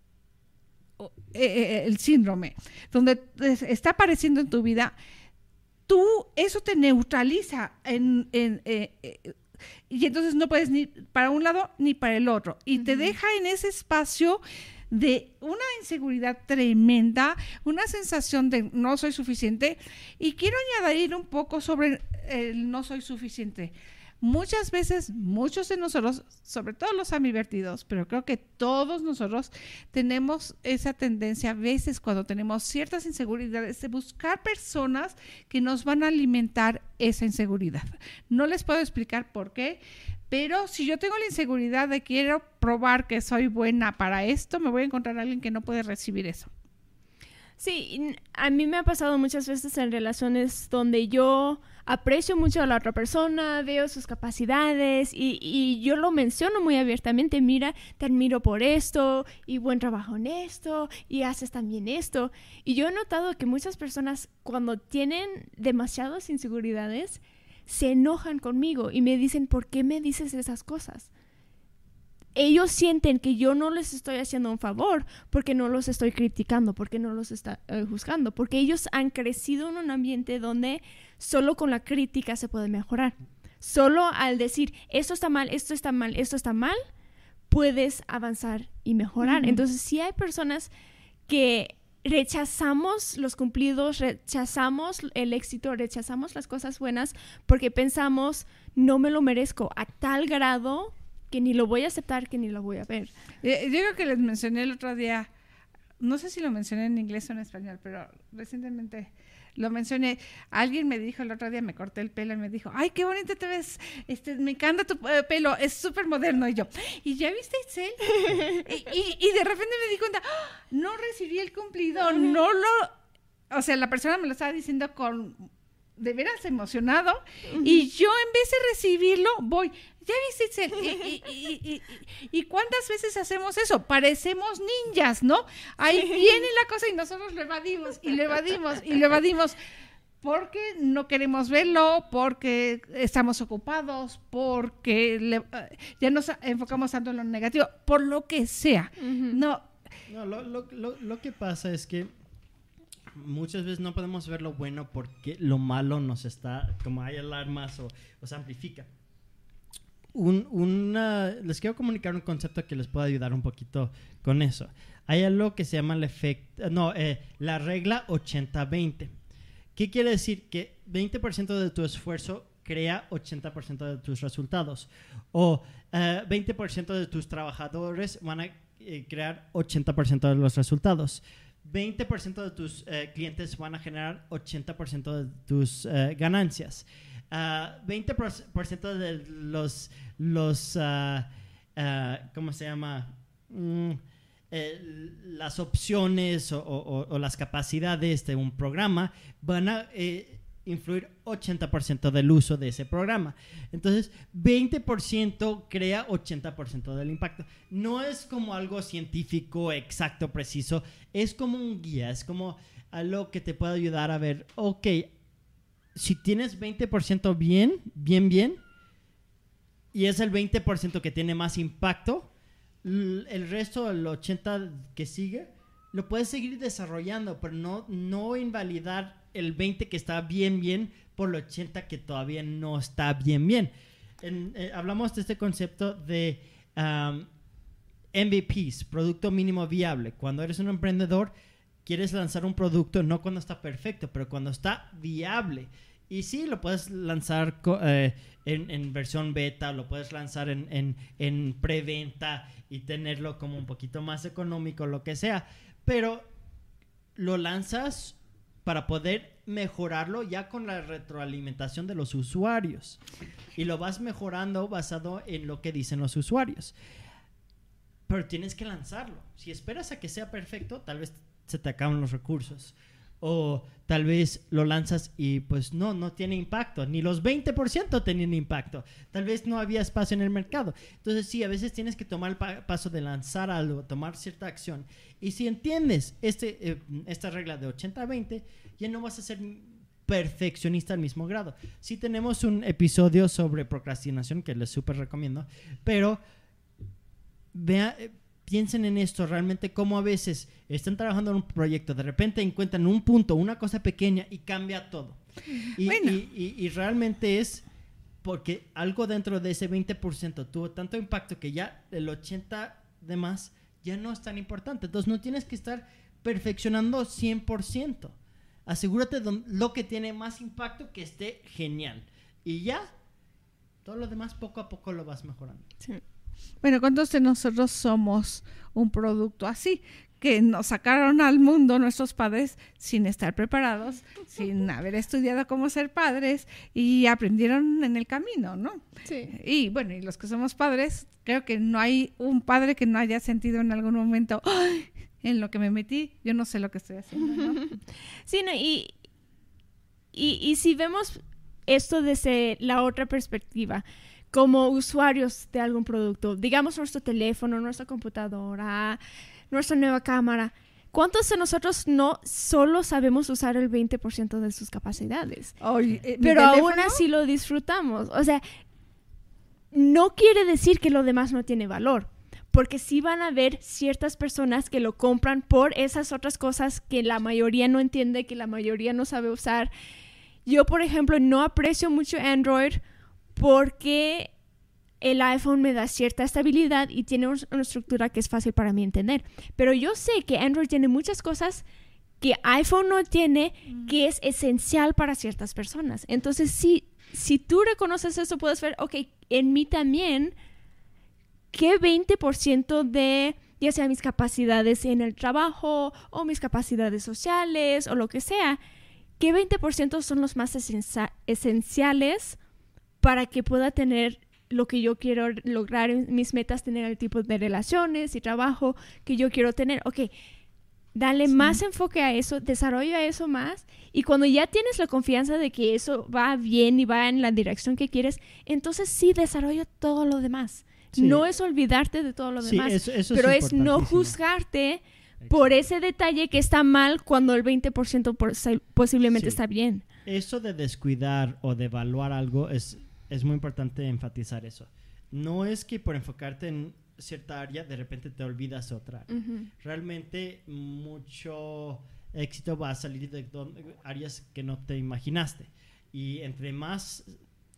eh, eh, el síndrome, donde está apareciendo en tu vida, tú eso te neutraliza en, eh, y entonces no puedes ni para un lado ni para el otro. Y te deja en ese espacio de una inseguridad tremenda, una sensación de no soy suficiente. Y quiero añadir un poco sobre el no soy suficiente. Muchas veces, muchos de nosotros, sobre todo los ambivertidos, pero creo que todos nosotros tenemos esa tendencia a veces cuando tenemos ciertas inseguridades de buscar personas que nos van a alimentar esa inseguridad. No les puedo explicar por qué, pero si yo tengo la inseguridad de quiero probar que soy buena para esto, me voy a encontrar a alguien que no puede recibir eso. Sí, a mí me ha pasado muchas veces en relaciones donde yo aprecio mucho a la otra persona, veo sus capacidades y, yo lo menciono muy abiertamente, mira, te admiro por esto y buen trabajo en esto y haces también esto. Y yo he notado que muchas personas cuando tienen demasiadas inseguridades se enojan conmigo y me dicen, ¿por qué me dices esas cosas? Ellos sienten que yo no les estoy haciendo un favor porque no los estoy criticando, porque no los estoy eh, juzgando, porque ellos han crecido en un ambiente donde solo con la crítica se puede mejorar. Solo al decir, esto está mal, esto está mal, esto está mal, puedes avanzar y mejorar. Entonces, si hay personas que rechazamos los cumplidos, rechazamos el éxito, rechazamos las cosas buenas porque pensamos, no me lo merezco a tal grado que ni lo voy a aceptar, que ni lo voy a ver. Eh, yo creo que les mencioné el otro día, no sé si lo mencioné en inglés o en español, pero recientemente lo mencioné. Alguien me dijo el otro día, me corté el pelo y me dijo, ay, qué bonito te ves, este, me encanta tu eh, pelo, es súper moderno. Y yo, ¿y ya viste Excel? y, y, de repente me di cuenta, ¡Ah! no recibí el cumplido, no lo... O sea, la persona me lo estaba diciendo con de veras emocionado y yo en vez de recibirlo voy ya viste y, y, cuántas veces hacemos eso. Parecemos ninjas no ahí viene la cosa y nosotros lo evadimos y lo evadimos y lo evadimos porque no queremos verlo porque estamos ocupados porque ya nos enfocamos tanto en lo negativo por lo que sea. No. No lo, lo, lo, lo que pasa es que muchas veces no podemos ver lo bueno porque lo malo nos está, como hay alarmas o, se amplifica. Una, les quiero comunicar un concepto que les pueda ayudar un poquito con eso. Hay algo que se llama el efecto, no, eh, la regla 80-20. ¿Qué quiere decir? Que 20% de tu esfuerzo crea 80% de tus resultados. O 20% eh, de tus trabajadores van a eh, crear 80% de los resultados. 20% de tus clientes van a generar 80% de tus eh, ganancias. 20% ah, de los, los uh, ¿cómo se llama? Mm, las opciones o, las capacidades de un programa van a influir 80% del uso de ese programa. Entonces, 20% crea 80% del impacto. No es como algo científico, exacto, preciso, es como un guía, es como algo que te puede ayudar a ver, ok, si tienes 20% bien, bien, bien, y es el 20% que tiene más impacto, el resto, el 80% que sigue, lo puedes seguir desarrollando, pero no, no invalidar el 20 que está bien, bien, por el 80 que todavía no está bien, bien. Eh, hablamos de este concepto de MVPs, producto mínimo viable. Cuando eres un emprendedor, quieres lanzar un producto no cuando está perfecto, pero cuando está viable. Y sí, lo puedes lanzar eh, en, versión beta, lo puedes lanzar en, en, en preventa y tenerlo como un poquito más económico, lo que sea. Pero lo lanzas para poder mejorarlo ya con la retroalimentación de los usuarios. Y lo vas mejorando basado en lo que dicen los usuarios. Pero tienes que lanzarlo. Si esperas a que sea perfecto, tal vez se te acaban los recursos. O tal vez lo lanzas y pues no, no tiene impacto. Ni los 20% tenían impacto. Tal vez no había espacio en el mercado. Entonces sí, a veces tienes que tomar el paso de lanzar algo, tomar cierta acción. Y si entiendes este, eh, esta regla de 80-20, ya no vas a ser perfeccionista al mismo grado. Sí tenemos un episodio sobre procrastinación que les súper recomiendo, pero vea, eh, piensen en esto, realmente cómo a veces están trabajando en un proyecto, de repente encuentran un punto, una cosa pequeña y cambia todo. Y, y, realmente es porque algo dentro de ese 20% tuvo tanto impacto que ya el 80% de más ya no es tan importante. Entonces no tienes que estar perfeccionando 100%. Asegúrate de lo que tiene más impacto que esté genial. Y ya Todo lo demás poco a poco lo vas mejorando. Sí. Bueno, ¿cuántos de nosotros somos un producto así? Que nos sacaron al mundo nuestros padres sin estar preparados, sin haber estudiado cómo ser padres y aprendieron en el camino, ¿no? Sí. Y bueno, y los que somos padres, creo que no hay un padre que no haya sentido en algún momento, "Ay, en lo que me metí, yo no sé lo que estoy haciendo, ¿no? Sí, no, y, y, y si vemos esto desde la otra perspectiva, como usuarios de algún producto, digamos nuestro teléfono, nuestra computadora, nuestra nueva cámara, ¿cuántos de nosotros no solo sabemos usar el 20% de sus capacidades? Eh, Pero aún así lo disfrutamos. O sea, no quiere decir que lo demás no tiene valor. Porque sí van a haber ciertas personas que lo compran por esas otras cosas que la mayoría no entiende, que la mayoría no sabe usar. Yo, por ejemplo, no aprecio mucho Android porque el iPhone me da cierta estabilidad y tiene un- una estructura que es fácil para mí entender. Pero yo sé que Android tiene muchas cosas que iPhone no tiene, que es esencial para ciertas personas. Entonces, si, si tú reconoces eso, puedes ver, ok, en mí también, ¿qué 20% de, ya sea mis capacidades en el trabajo o mis capacidades sociales o lo que sea, qué 20% son los más esenciales para que pueda tener lo que yo quiero lograr mis metas, tener el tipo de relaciones y trabajo que yo quiero tener? Ok, dale más enfoque a eso, desarrolla eso más y cuando ya tienes la confianza de que eso va bien y va en la dirección que quieres, entonces sí desarrolla todo lo demás. Sí. No es olvidarte de todo lo Sí, demás, eso- eso es pero es, no juzgarte por ese detalle que está mal cuando el 20% por- posiblemente Sí. está bien. Eso de descuidar o de evaluar algo es, es muy importante enfatizar eso. No es que por enfocarte en cierta área de repente te olvidas otra. Realmente mucho éxito va a salir de áreas que no te imaginaste. Y entre más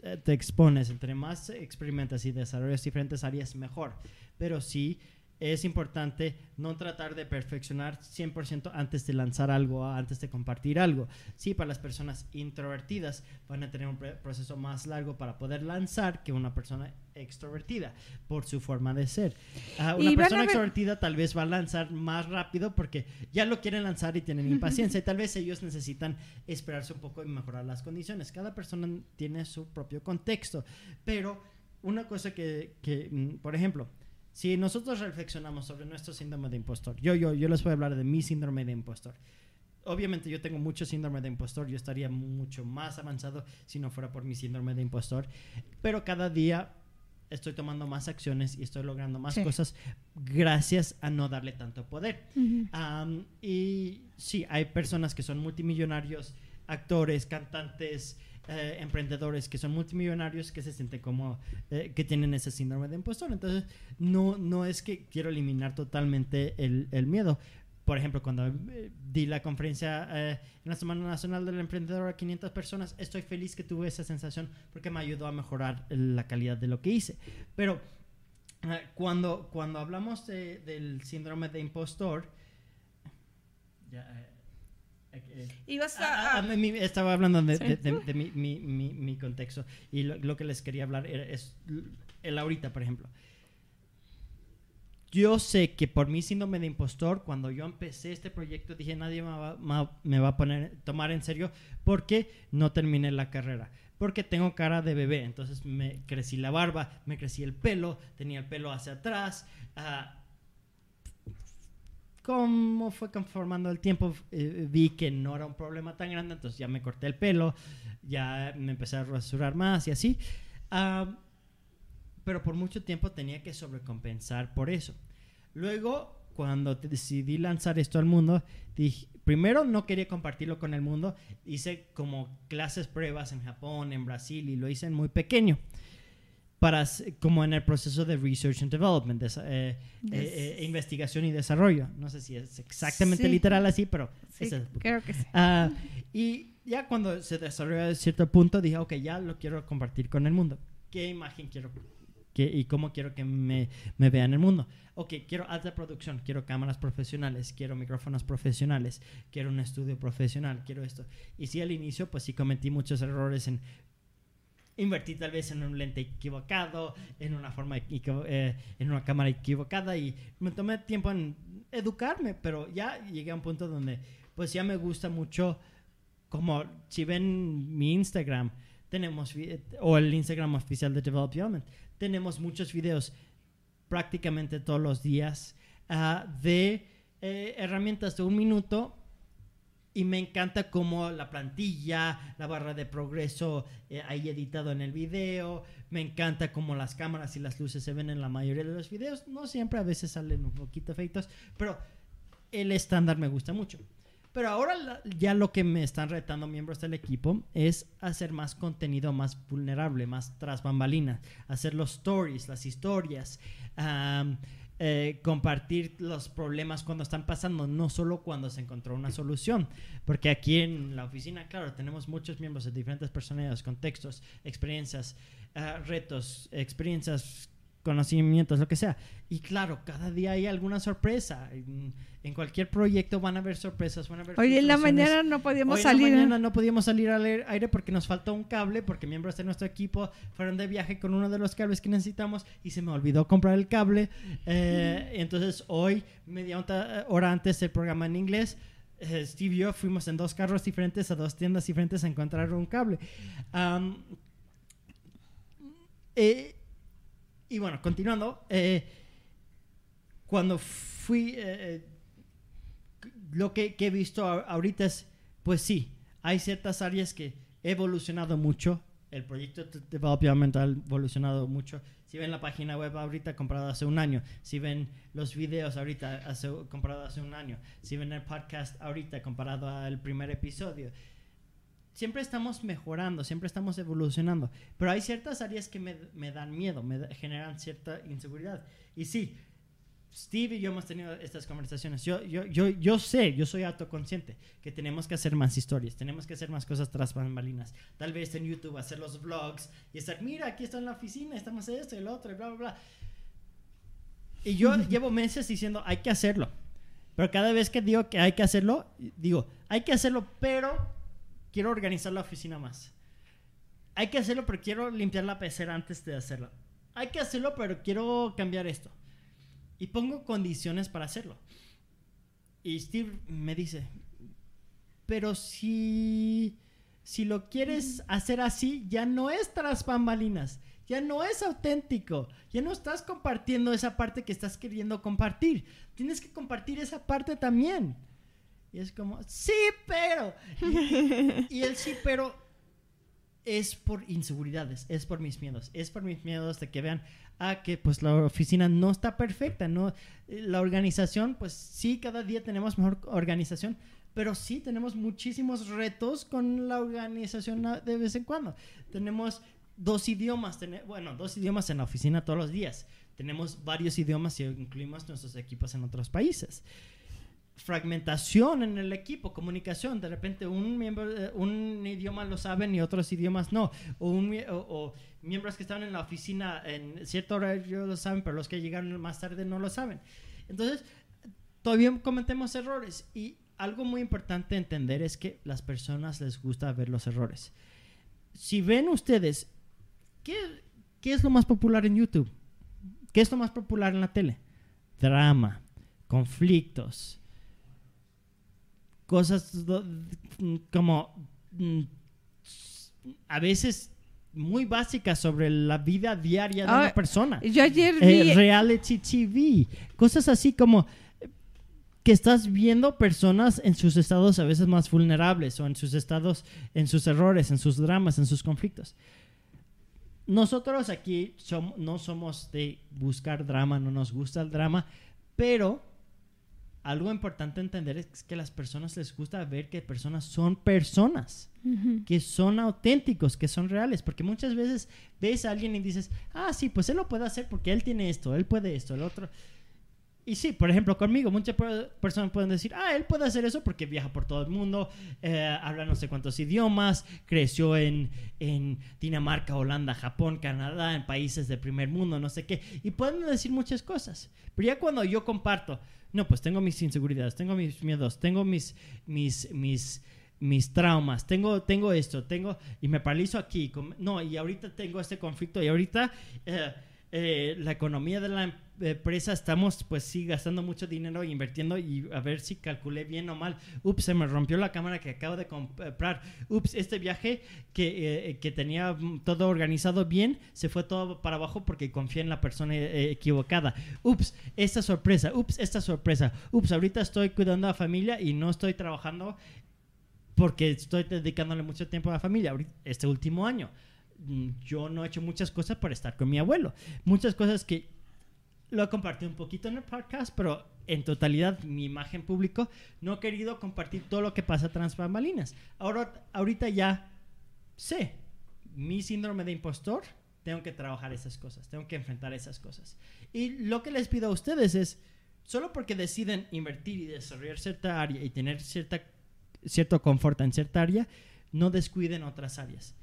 eh, te expones, entre más experimentas y desarrollas diferentes áreas, mejor. Pero sí es importante no tratar de perfeccionar 100% antes de lanzar algo, antes de compartir algo. Sí, para las personas introvertidas van a tener un proceso más largo para poder lanzar que una persona extrovertida por su forma de ser. Una persona ver- extrovertida tal vez va a lanzar más rápido porque ya lo quieren lanzar y tienen impaciencia y tal vez ellos necesitan esperarse un poco y mejorar las condiciones. Cada persona tiene su propio contexto, pero una cosa que, que, mm, por ejemplo, si nosotros reflexionamos sobre nuestro síndrome de impostor, yo, yo, yo les voy a hablar de mi síndrome de impostor. Obviamente yo tengo mucho síndrome de impostor, yo estaría mucho más avanzado si no fuera por mi síndrome de impostor, pero cada día estoy tomando más acciones y estoy logrando más Sí. cosas gracias a no darle tanto poder. Y sí, hay personas que son multimillonarios, actores, cantantes, eh, emprendedores que son multimillonarios que se sienten como eh, que tienen ese síndrome de impostor. Entonces, no, no es que quiero eliminar totalmente el, miedo. Por ejemplo, cuando eh, di la conferencia eh, en la Semana Nacional del Emprendedor a 500 personas, estoy feliz que tuve esa sensación porque me ayudó a mejorar la calidad de lo que hice. Pero cuando, cuando hablamos de- del síndrome de impostor, ya, Ibas ah, a- ah, mi- mi- estaba hablando de, Sí. de- de- de mi, mi- mi- mi contexto y lo, lo que les quería hablar era- es el ahorita, por ejemplo. Yo sé que por mi síndrome de impostor, cuando yo empecé este proyecto, dije nadie me va, ma- me va a poner, tomar en serio porque no terminé la carrera. Porque tengo cara de bebé, entonces me crecí la barba, me crecí el pelo, tenía el pelo hacia atrás. ah, como fue conformando el tiempo, eh, vi que no era un problema tan grande, entonces ya me corté el pelo, ya me empecé a rasurar más y así. Ah, pero por mucho tiempo tenía que sobrecompensar por eso. Luego, cuando decidí lanzar esto al mundo, dije, primero no quería compartirlo con el mundo, hice como clases pruebas en Japón, en Brasil y lo hice en muy pequeño. Para, como en el proceso de research and development, de, eh, eh, eh, investigación y desarrollo. No sé si es exactamente Sí. literal así, pero Sí, es el creo que sí. Ah, y ya cuando se desarrolló a cierto punto, dije, ok, ya lo quiero compartir con el mundo. ¿Qué imagen quiero qué- y cómo quiero que me, me vean el mundo? Ok, quiero alta producción, quiero cámaras profesionales, quiero micrófonos profesionales, quiero un estudio profesional, quiero esto. Y sí, al inicio, pues sí cometí muchos errores en invertí tal vez en un lente equivocado, en una forma eh, en una cámara equivocada y me tomé tiempo en educarme, pero ya llegué a un punto donde pues ya me gusta mucho como si ven mi Instagram tenemos o el Instagram oficial de Develop Element tenemos muchos videos prácticamente todos los días ah, de eh, herramientas de un minuto y me encanta como la plantilla, la barra de progreso eh, ahí editado en el video. Me encanta como las cámaras y las luces se ven en la mayoría de los videos. No siempre, a veces salen un poquito feitos, pero el estándar me gusta mucho. Pero ahora ya lo que me están retando miembros del equipo es hacer más contenido más vulnerable, más tras bambalinas, hacer los stories, las historias, eh, compartir los problemas cuando están pasando, no solo cuando se encontró una solución. Porque aquí en la oficina, claro, tenemos muchos miembros de diferentes personalidades, contextos, experiencias, ah, retos, experiencias, conocimientos, lo que sea. Y claro, cada día hay alguna sorpresa. En, en cualquier proyecto van a haber sorpresas, van a haber Hoy en la mañana no podíamos Hoy en la salir. mañana no podíamos salir al air- aire porque nos faltó un cable, porque miembros de nuestro equipo fueron de viaje con uno de los cables que necesitamos y se me olvidó comprar el cable. Eh, entonces hoy, media hora hora antes del programa en inglés, eh, Steve y yo fuimos en dos carros diferentes a dos tiendas diferentes a encontrar un cable. Eh, y bueno, continuando, eh, cuando fui... eh, lo que, he visto ahorita es, pues sí, hay ciertas áreas que he evolucionado mucho. El proyecto de Development ha evolucionado mucho. Si ven la página web ahorita comparado hace un año, si ven los videos ahorita hace, comparado hace un año, si ven el podcast ahorita comparado al primer episodio, siempre estamos mejorando, siempre estamos evolucionando. Pero hay ciertas áreas que me, me dan miedo, me da- generan cierta inseguridad. Y sí, Steve y yo hemos tenido estas conversaciones. Yo, yo, yo, yo sé, yo soy autoconsciente que tenemos que hacer más historias, tenemos que hacer más cosas tras bambalinas. Tal vez en YouTube hacer los vlogs y estar, mira, aquí está en la oficina, estamos esto y lo otro y bla, bla, bla. Y yo llevo meses diciendo, hay que hacerlo. Pero cada vez que digo que hay que hacerlo, digo, hay que hacerlo, pero quiero organizar la oficina más. Hay que hacerlo, pero quiero limpiar la pecera antes de hacerlo. Hay que hacerlo, pero quiero cambiar esto. Y pongo condiciones para hacerlo. Y Steve me dice, pero si, si lo quieres hacer así, ya no es tras bambalinas, ya no es auténtico, ya no estás compartiendo esa parte que estás queriendo compartir. Tienes que compartir esa parte también. Y es como, sí, pero. Y, y el sí, pero es por inseguridades, es por mis miedos, es por mis miedos de que vean, ah, que pues la oficina no está perfecta, no, la organización, pues sí, cada día tenemos mejor organización, pero sí tenemos muchísimos retos con la organización a- de vez en cuando. Tenemos dos idiomas, tene- bueno, dos idiomas en la oficina todos los días. Tenemos varios idiomas si incluimos nuestros equipos en otros países fragmentación en el equipo, comunicación. De repente un miembro, eh, un idioma lo saben y otros idiomas no. O, miembros que estaban en la oficina en cierto horario lo saben, pero los que llegaron más tarde no lo saben. Entonces, todavía cometemos errores y algo muy importante entender es que las personas les gusta ver los errores. Si ven ustedes, ¿qué, qué es lo más popular en YouTube? ¿Qué es lo más popular en la tele? Drama, conflictos, cosas como mm, a veces muy básicas sobre la vida diaria de Ah, una persona. Yo ayer Eh, reality TV, cosas así como que estás viendo personas en sus estados a veces más vulnerables o en sus estados, en sus errores, en sus dramas, en sus conflictos. Nosotros aquí som- no somos de buscar drama, no nos gusta el drama, pero algo importante entender es que las personas les gusta ver que personas son personas Ujú. que son auténticos, que son reales, porque muchas veces ves a alguien y dices, ah, sí, pues él lo puede hacer porque él tiene esto, él puede esto, el otro. Y sí, por ejemplo, conmigo, muchas per- personas pueden decir, ah, él puede hacer eso porque viaja por todo el mundo, eh, habla no sé cuántos idiomas, creció en, en Dinamarca, Holanda, Japón, Canadá, en países de primer mundo, no sé qué. Y pueden decir muchas cosas. Pero ya cuando yo comparto, no, pues tengo mis inseguridades, tengo mis miedos, tengo mis, mis, mis mis traumas, tengo, tengo esto, tengo, y me paralizo aquí, no, y ahorita tengo este conflicto, y ahorita eh, eh, la economía de la empresa estamos, pues sí, gastando mucho dinero e invirtiendo, y a ver si calculé bien o mal, ups, se me rompió la cámara que acabo de comprar, ups, este viaje que, eh, que tenía todo organizado bien, se fue todo para abajo porque confié en la persona equivocada, ups, esta sorpresa, ups, esta sorpresa, ups, ahorita estoy cuidando a familia y no estoy trabajando porque estoy dedicándole mucho tiempo a la familia este último año. Mm, yo no he hecho muchas cosas para estar con mi abuelo. Muchas cosas que lo he compartido un poquito en el podcast, pero en totalidad mi imagen público no he querido compartir todo lo que pasa tras bambalinas. Ahora, ahorita ya sé mi síndrome de impostor, tengo que trabajar esas cosas, tengo que enfrentar esas cosas. Y lo que les pido a ustedes es, solo porque deciden invertir y desarrollar cierta área y tener cierta cierto confort en cierta área, no descuiden otras áreas.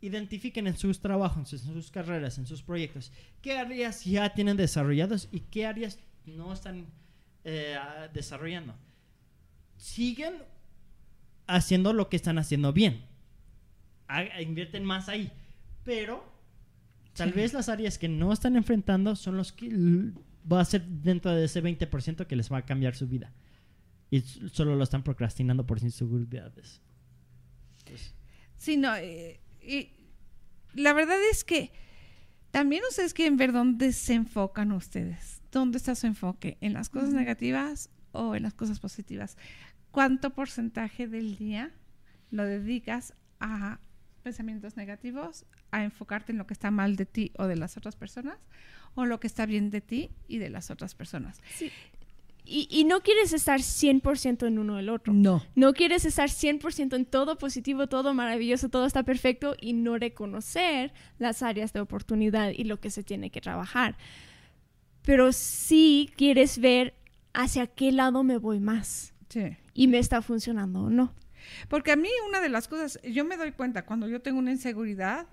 Identifiquen en sus trabajos, en sus carreras, en sus proyectos, qué áreas ya tienen desarrollados y qué áreas no están eh, desarrollando. Siguen haciendo lo que están haciendo bien. invierten más ahí. Pero tal vez las áreas que no están enfrentando son los que va a ser dentro de ese 20% que les va a cambiar su vida y solo lo están procrastinando por inseguridades. Pues. Sí, no, eh, y la verdad es que también ustedes quieren ver dónde se enfocan ustedes. ¿Dónde está su enfoque? ¿En las cosas negativas o en las cosas positivas? ¿Cuánto porcentaje del día lo dedicas a pensamientos negativos, a enfocarte en lo que está mal de ti o de las otras personas, o lo que está bien de ti y de las otras personas? Sí. Y, no quieres estar 100% en uno o el otro. No. No quieres estar 100% en todo positivo, todo maravilloso, todo está perfecto y no reconocer las áreas de oportunidad y lo que se tiene que trabajar. Pero sí quieres ver hacia qué lado me voy más. Sí. Y me está funcionando o no. Porque a mí una de las cosas, yo me doy cuenta cuando yo tengo una inseguridad,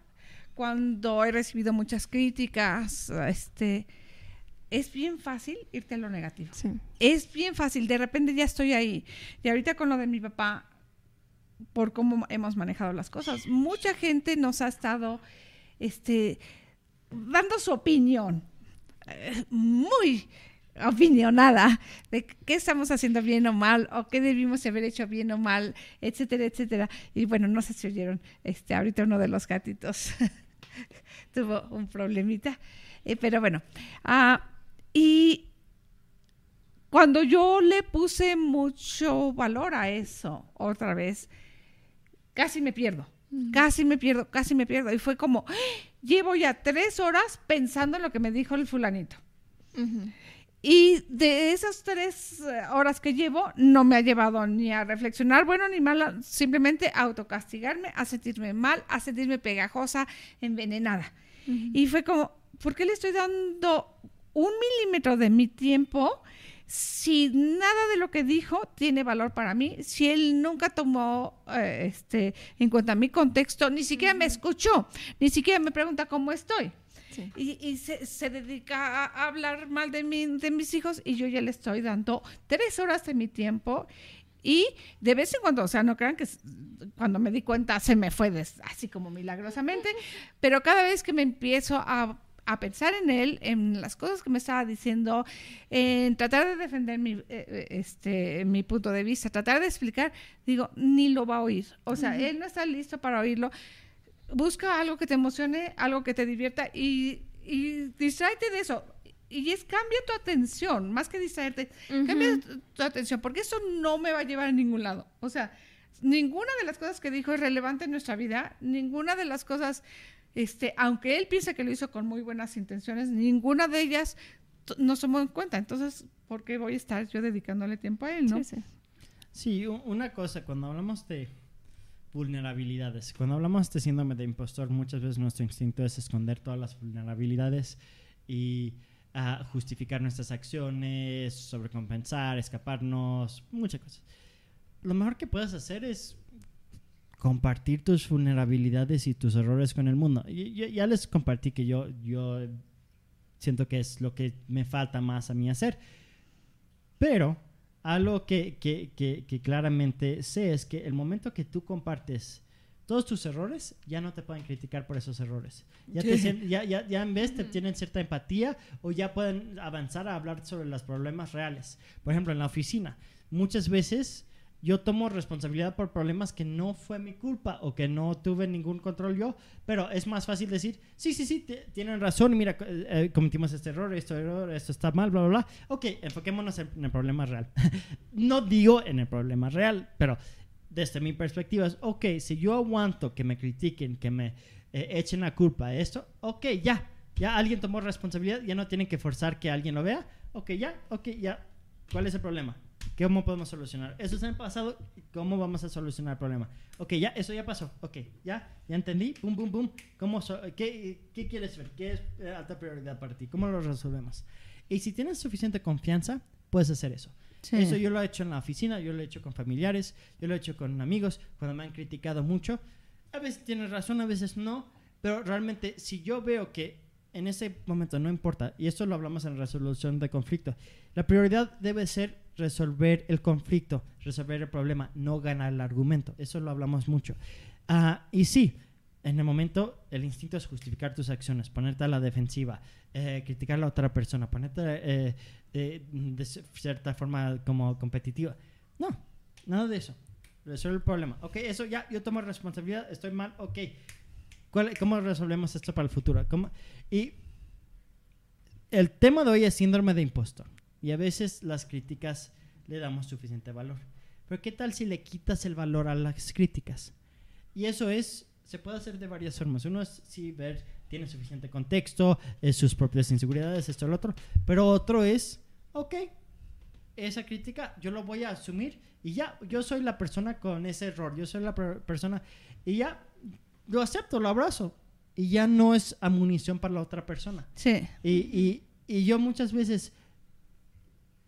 cuando he recibido muchas críticas, este es bien fácil irte a lo negativo. Es bien fácil, de repente ya estoy ahí. Y ahorita con lo de mi papá, por cómo hemos manejado las cosas, mucha gente nos ha estado este, dando su opinión, eh, muy opinionada, de qué estamos haciendo bien o mal, o qué debimos haber hecho bien o mal, etcétera, etcétera. Y bueno, no sé si oyeron, este, ahorita uno de los gatitos tuvo un problemita. Eh, pero bueno, ah, y cuando yo le puse mucho valor a eso, otra vez, casi me pierdo, casi me pierdo, casi me pierdo. Y fue como, ¡Ah! llevo ya tres horas pensando en lo que me dijo el fulanito. Y de esas tres eh, horas que llevo, no me ha llevado ni a reflexionar bueno ni mal, simplemente a autocastigarme, a sentirme mal, a sentirme pegajosa, envenenada. Y fue como, ¿por qué le estoy dando un milímetro de mi tiempo si nada de lo que dijo tiene valor para mí, si él nunca tomó eh, este, en cuenta mi contexto, ni siquiera me escuchó, ni siquiera me pregunta cómo estoy. Y, se, dedica a, hablar mal de, mí, de mis hijos y yo ya le estoy dando tres horas de mi tiempo y de vez en cuando, o sea, no crean que cuando me di cuenta se me fue así como milagrosamente, pero cada vez que me empiezo a a pensar en él, en las cosas que me estaba diciendo, en tratar de defender mi, eh, eh, este, mi punto de vista, tratar de explicar, digo, ni lo va a oír. O sea, él no está listo para oírlo. Busca algo que te emocione, algo que te divierta y, y distráete de eso. Y es cambia tu atención, más que distraerte, cambia tu atención, porque eso no me va a llevar a ningún lado. O sea, ninguna de las cosas que dijo es relevante en nuestra vida, ninguna de las cosas este, aunque él piensa que lo hizo con muy buenas intenciones, ninguna de ellas nos tomó en cuenta. Entonces, ¿por qué voy a estar yo dedicándole tiempo a él, no? Sí, sí. una cosa, cuando hablamos de vulnerabilidades, cuando hablamos de síndrome de impostor, muchas veces nuestro instinto es esconder todas las vulnerabilidades y ah, justificar nuestras acciones, sobrecompensar, escaparnos, muchas cosas. Lo mejor que puedes hacer es compartir tus vulnerabilidades y tus errores con el mundo. Y, ya les compartí que yo, yo siento que es lo que me falta más a mí hacer. Pero algo que, que, que, que claramente sé es que el momento que tú compartes todos tus errores, ya no te pueden criticar por esos errores. Ya, te Sí. ya, ya, ya en vez te tienen cierta empatía o ya pueden avanzar a hablar sobre los problemas reales. Por ejemplo, en la oficina, muchas veces yo tomo responsabilidad por problemas que no fue mi culpa o que no tuve ningún control yo, pero es más fácil decir, sí, sí, sí, tienen razón, mira, co- eh, cometimos este error, esto, error, esto está mal, bla, bla, bla. Ok, enfoquémonos en, en el problema real. no digo en el problema real, pero desde mi perspectiva es, ok, si yo aguanto que me critiquen, que me eh, echen la culpa de esto, ok, ya, ya alguien tomó responsabilidad, ya no tienen que forzar que alguien lo vea, ok, ya, ok, ya, ¿cuál es el problema? ¿Cómo podemos solucionar? Eso es en el pasado, ¿cómo vamos a solucionar el problema? Ok, ya, eso ya pasó, ok, ya, ya entendí, boom, boom, boom, ¿cómo so- qué, ¿qué quieres ver? ¿Qué es eh, alta prioridad para ti? ¿Cómo lo resolvemos? Y si tienes suficiente confianza, puedes hacer eso. Eso yo lo he hecho en la oficina, yo lo he hecho con familiares, yo lo he hecho con amigos, cuando me han criticado mucho. A veces tienes razón, a veces no, pero realmente si yo veo que en ese momento no importa, y esto lo hablamos en resolución de conflicto, la prioridad debe ser resolver el conflicto, resolver el problema, no ganar el argumento. Eso lo hablamos mucho. Ah, y sí, en el momento el instinto es justificar tus acciones, ponerte a la defensiva, eh, criticar a la otra persona, ponerte eh, eh, de cierta forma como competitiva. No, nada de eso. Resuelve el problema. Ok, eso ya, yo tomo responsabilidad, estoy mal, ok. ¿Cuál- ¿Cómo resolvemos esto para el futuro? ¿Cómo? Y el tema de hoy es síndrome de impostor. Y a veces las críticas le damos suficiente valor. Pero ¿qué tal si le quitas el valor a las críticas? Y eso es, se puede hacer de varias formas. Uno es si ver, tiene suficiente contexto, eh, sus propias inseguridades, esto, lo otro. Pero otro es, ok, esa crítica yo lo voy a asumir y ya, yo soy la persona con ese error, yo soy la per- persona y ya lo acepto, lo abrazo y ya no es amunición para la otra persona. Sí. Y, y, y yo muchas veces,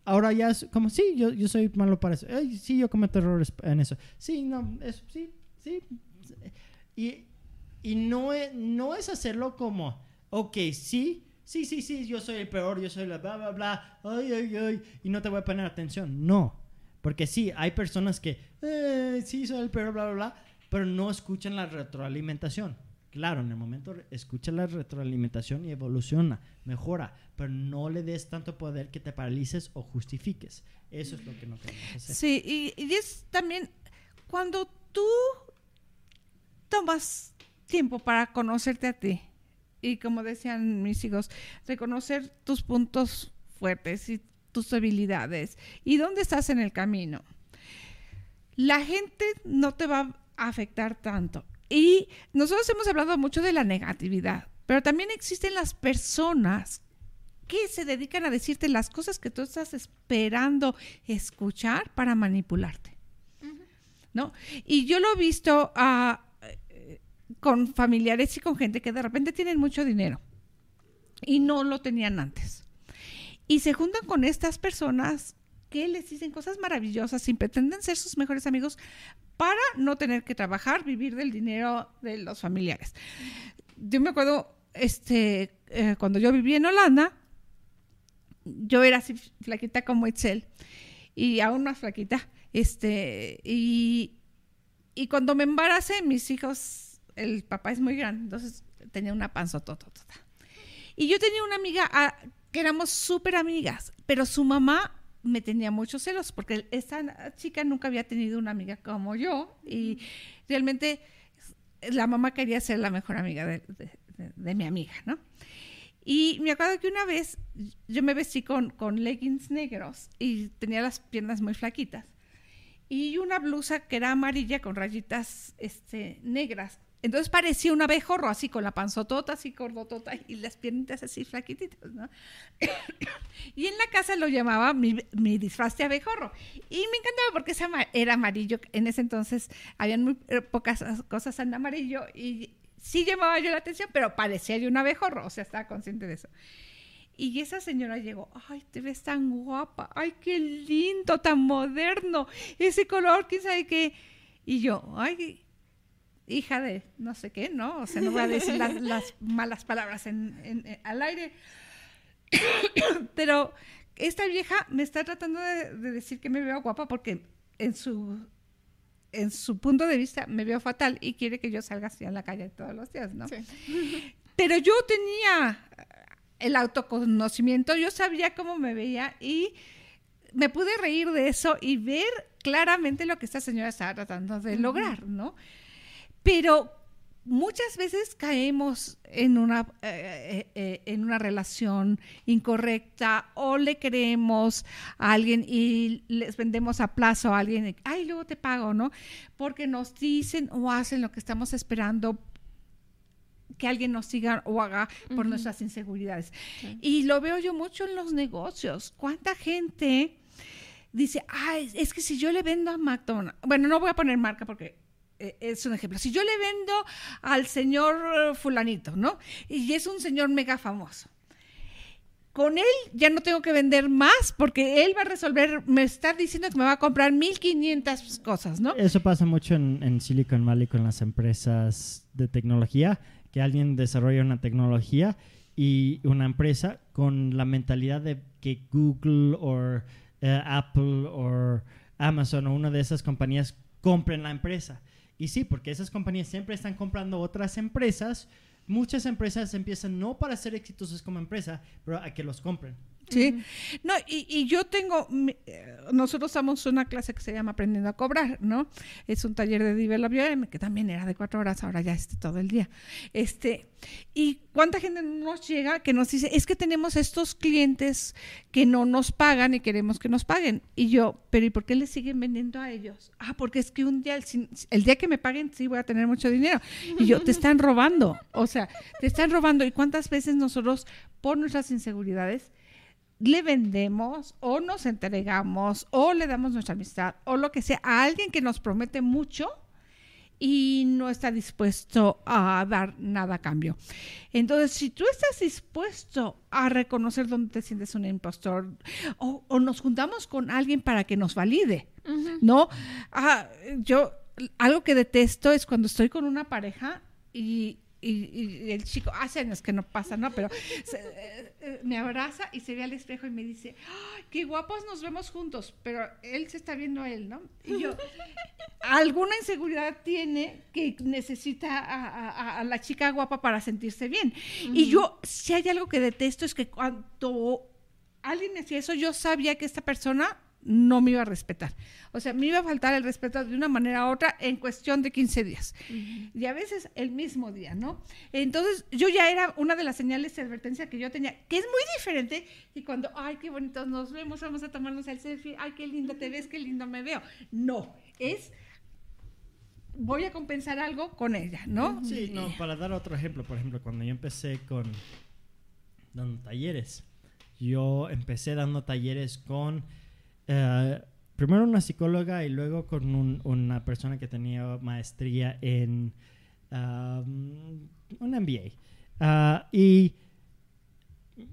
ahora ya es como, sí, yo, yo soy malo para eso. Ay, sí, yo cometo errores en eso. Sí, no, eso, sí, sí. Y, y no, es, no es hacerlo como, ok, sí, sí, sí, sí, yo soy el peor, yo soy la bla, bla, bla, ay, ay, ay, y no te voy a poner atención. No, porque sí, hay personas que, eh, sí, soy el peor, bla, bla, bla, pero no escuchan la retroalimentación. Claro, en el momento escucha la retroalimentación y evoluciona, mejora, pero no le des tanto poder que te paralices o justifiques. Eso es lo que no queremos hacer. Sí, y, y es también cuando tú tomas tiempo para conocerte a ti y como decían mis hijos, reconocer tus puntos fuertes y tus habilidades y dónde estás en el camino. La gente no te va a afectar tanto. Y nosotros hemos hablado mucho de la negatividad, pero también existen las personas que se dedican a decirte las cosas que tú estás esperando escuchar para manipularte. ¿No? Y yo lo he visto ah, eh, con familiares y con gente que de repente tienen mucho dinero y no lo tenían antes. Y se juntan con estas personas que les dicen cosas maravillosas y pretenden ser sus mejores amigos para no tener que trabajar, vivir del dinero de los familiares. Yo me acuerdo, este, eh, cuando yo vivía en Holanda, yo era así flaquita como Itzel y aún más flaquita, este, y, y cuando me embaracé, mis hijos, el papá es muy grande, entonces tenía una panzotota. Y yo tenía una amiga ah, que éramos súper amigas, pero su mamá me tenía muchos celos porque esa chica nunca había tenido una amiga como yo y realmente la mamá quería ser la mejor amiga de, de, de, de mi amiga, ¿no? Y me acuerdo que una vez yo me vestí con, con leggings negros y tenía las piernas muy flaquitas y una blusa que era amarilla con rayitas este, negras. Entonces parecía un abejorro, así con la panzotota, así gordotota y las piernitas así flaquititas, ¿no? y en la casa lo llamaba mi, mi, disfraz de abejorro. Y me encantaba porque era amarillo. En ese entonces habían muy pocas cosas en amarillo y sí llamaba yo la atención, pero parecía yo un abejorro, o sea, estaba consciente de eso. Y esa señora llegó, ay, te ves tan guapa, ay, qué lindo, tan moderno, ese color, quién sabe qué. Y yo, ay, hija de no sé qué, ¿no? O sea, no voy a decir las, las malas palabras en, en, en, al aire. Pero esta vieja me está tratando de, de decir que me veo guapa porque en su en su punto de vista me veo fatal y quiere que yo salga así a la calle todos los días, ¿no? Pero yo tenía el autoconocimiento, yo sabía cómo me veía y me pude reír de eso y ver claramente lo que esta señora estaba tratando de lograr, ¿no? Pero muchas veces caemos en una, eh, eh, eh, en una relación incorrecta o le creemos a alguien y les vendemos a plazo a alguien, ay, luego te pago, ¿no? Porque nos dicen o hacen lo que estamos esperando que alguien nos siga o haga por nuestras inseguridades. Y lo veo yo mucho en los negocios. ¿Cuánta gente dice, ay, es que si yo le vendo a McDonald's, bueno, no voy a poner marca porque es un ejemplo. Si yo le vendo al señor fulanito, ¿no? Y es un señor mega famoso. Con él ya no tengo que vender más porque él va a resolver, me está diciendo que me va a comprar 1500 cosas, ¿no? Eso pasa mucho en, Silicon Valley con las empresas de tecnología, que alguien desarrolla una tecnología y una empresa con la mentalidad de que Google o Apple o Amazon o una de esas compañías compren la empresa. Y sí, porque esas compañías siempre están comprando otras empresas. Muchas empresas empiezan no para ser exitosas como empresa, pero a que los compren. Sí. No, y, y, yo tengo, eh, nosotros damos una clase que se llama Aprendiendo a Cobrar, ¿no? Es un taller de Develop que también era de cuatro horas, ahora ya es todo el día. Este, y cuánta gente nos llega que nos dice, es que tenemos estos clientes que no nos pagan y queremos que nos paguen. Y yo, pero ¿y por qué le siguen vendiendo a ellos? Ah, porque es que un día, el, el día que me paguen, sí voy a tener mucho dinero. Y yo, te están robando. O sea, te están robando. ¿Y cuántas veces nosotros, por nuestras inseguridades, le vendemos o nos entregamos o le damos nuestra amistad o lo que sea a alguien que nos promete mucho y no está dispuesto a dar nada a cambio. Entonces, si tú estás dispuesto a reconocer dónde te sientes un impostor o, nos juntamos con alguien para que nos valide, ¿no? Ah, yo, algo que detesto es cuando estoy con una pareja y y, el chico, hace años que no pasa, ¿no? Pero eh, eh, me abraza y se ve al espejo y me dice, qué guapos nos vemos juntos, pero él se está viendo a él, ¿no? Y yo, alguna inseguridad tiene que necesita a, la chica guapa para sentirse bien. Y yo, si hay algo que detesto es que cuando alguien me hacía eso, yo sabía que esta persona no me iba a respetar. O sea, me iba a faltar el respeto de una manera u otra en cuestión de 15 días. Y a veces el mismo día, ¿no? Entonces, yo ya era una de las señales de advertencia que yo tenía, que es muy diferente y cuando, ay, qué bonitos nos vemos, vamos a tomarnos el selfie, ay, qué lindo te ves, qué lindo me veo. No, es voy a compensar algo con ella, ¿no? Sí, no, para dar otro ejemplo, por ejemplo, cuando yo empecé con dando talleres, yo empecé dando talleres con eh, primero una psicóloga y luego con una persona que tenía maestría en un MBA. Ah, y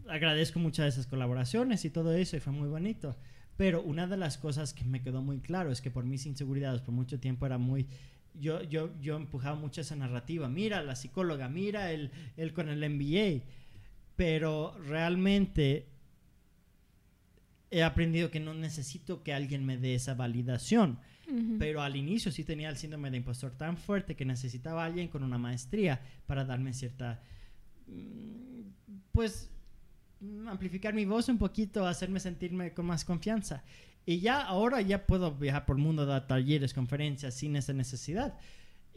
agradezco muchas de esas colaboraciones y todo eso y fue muy bonito. Pero una de las cosas que me quedó muy claro es que por mis inseguridades por mucho tiempo era muy... Yo, yo, yo empujaba mucho esa narrativa. Mira la psicóloga, mira el, el con el MBA. Pero realmente he aprendido que no necesito que alguien me dé esa validación. Pero al inicio sí tenía el síndrome de impostor tan fuerte que necesitaba a alguien con una maestría para darme cierta... Mm, pues amplificar mi voz un poquito, hacerme sentirme con más confianza. Y ya ahora ya puedo viajar por el mundo, dar talleres, conferencias sin esa necesidad.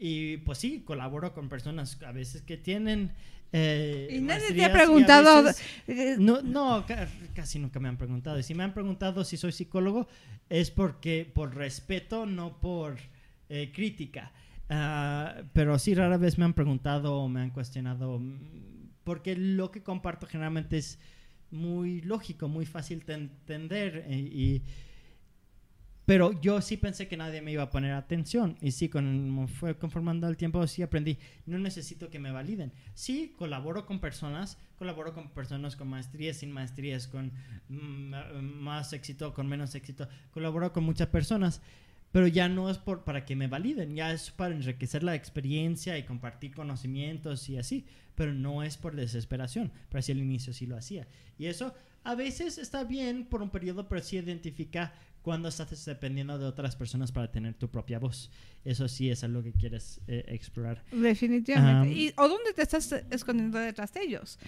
Y pues sí, colaboro con personas a veces que tienen eh, y nadie te ha preguntado. Eh, no, no, casi nunca me han preguntado. Y si me han preguntado si soy psicólogo, es porque por respeto, no por eh, crítica. Ah, pero sí, rara vez me han preguntado o me han cuestionado, mm, porque lo que comparto generalmente es muy lógico, muy fácil de entender. y pero yo sí pensé que nadie me iba a poner atención. Y sí, con, fue conformando el tiempo, sí aprendí. No necesito que me validen. Sí, colaboro con personas, colaboro con personas con maestrías, sin maestrías, con mm, más éxito, con menos éxito. Colaboro con muchas personas. pero ya no es por, para que me validen, ya es para enriquecer la experiencia y compartir conocimientos y así, pero no es por desesperación, pero así al inicio sí lo hacía. Y eso a veces está bien por un periodo, pero sí identifica cuando estás dependiendo de otras personas para tener tu propia voz. Eso sí es algo que quieres eh, explorar. Definitivamente. y, ¿O dónde te estás escondiendo detrás de ellos?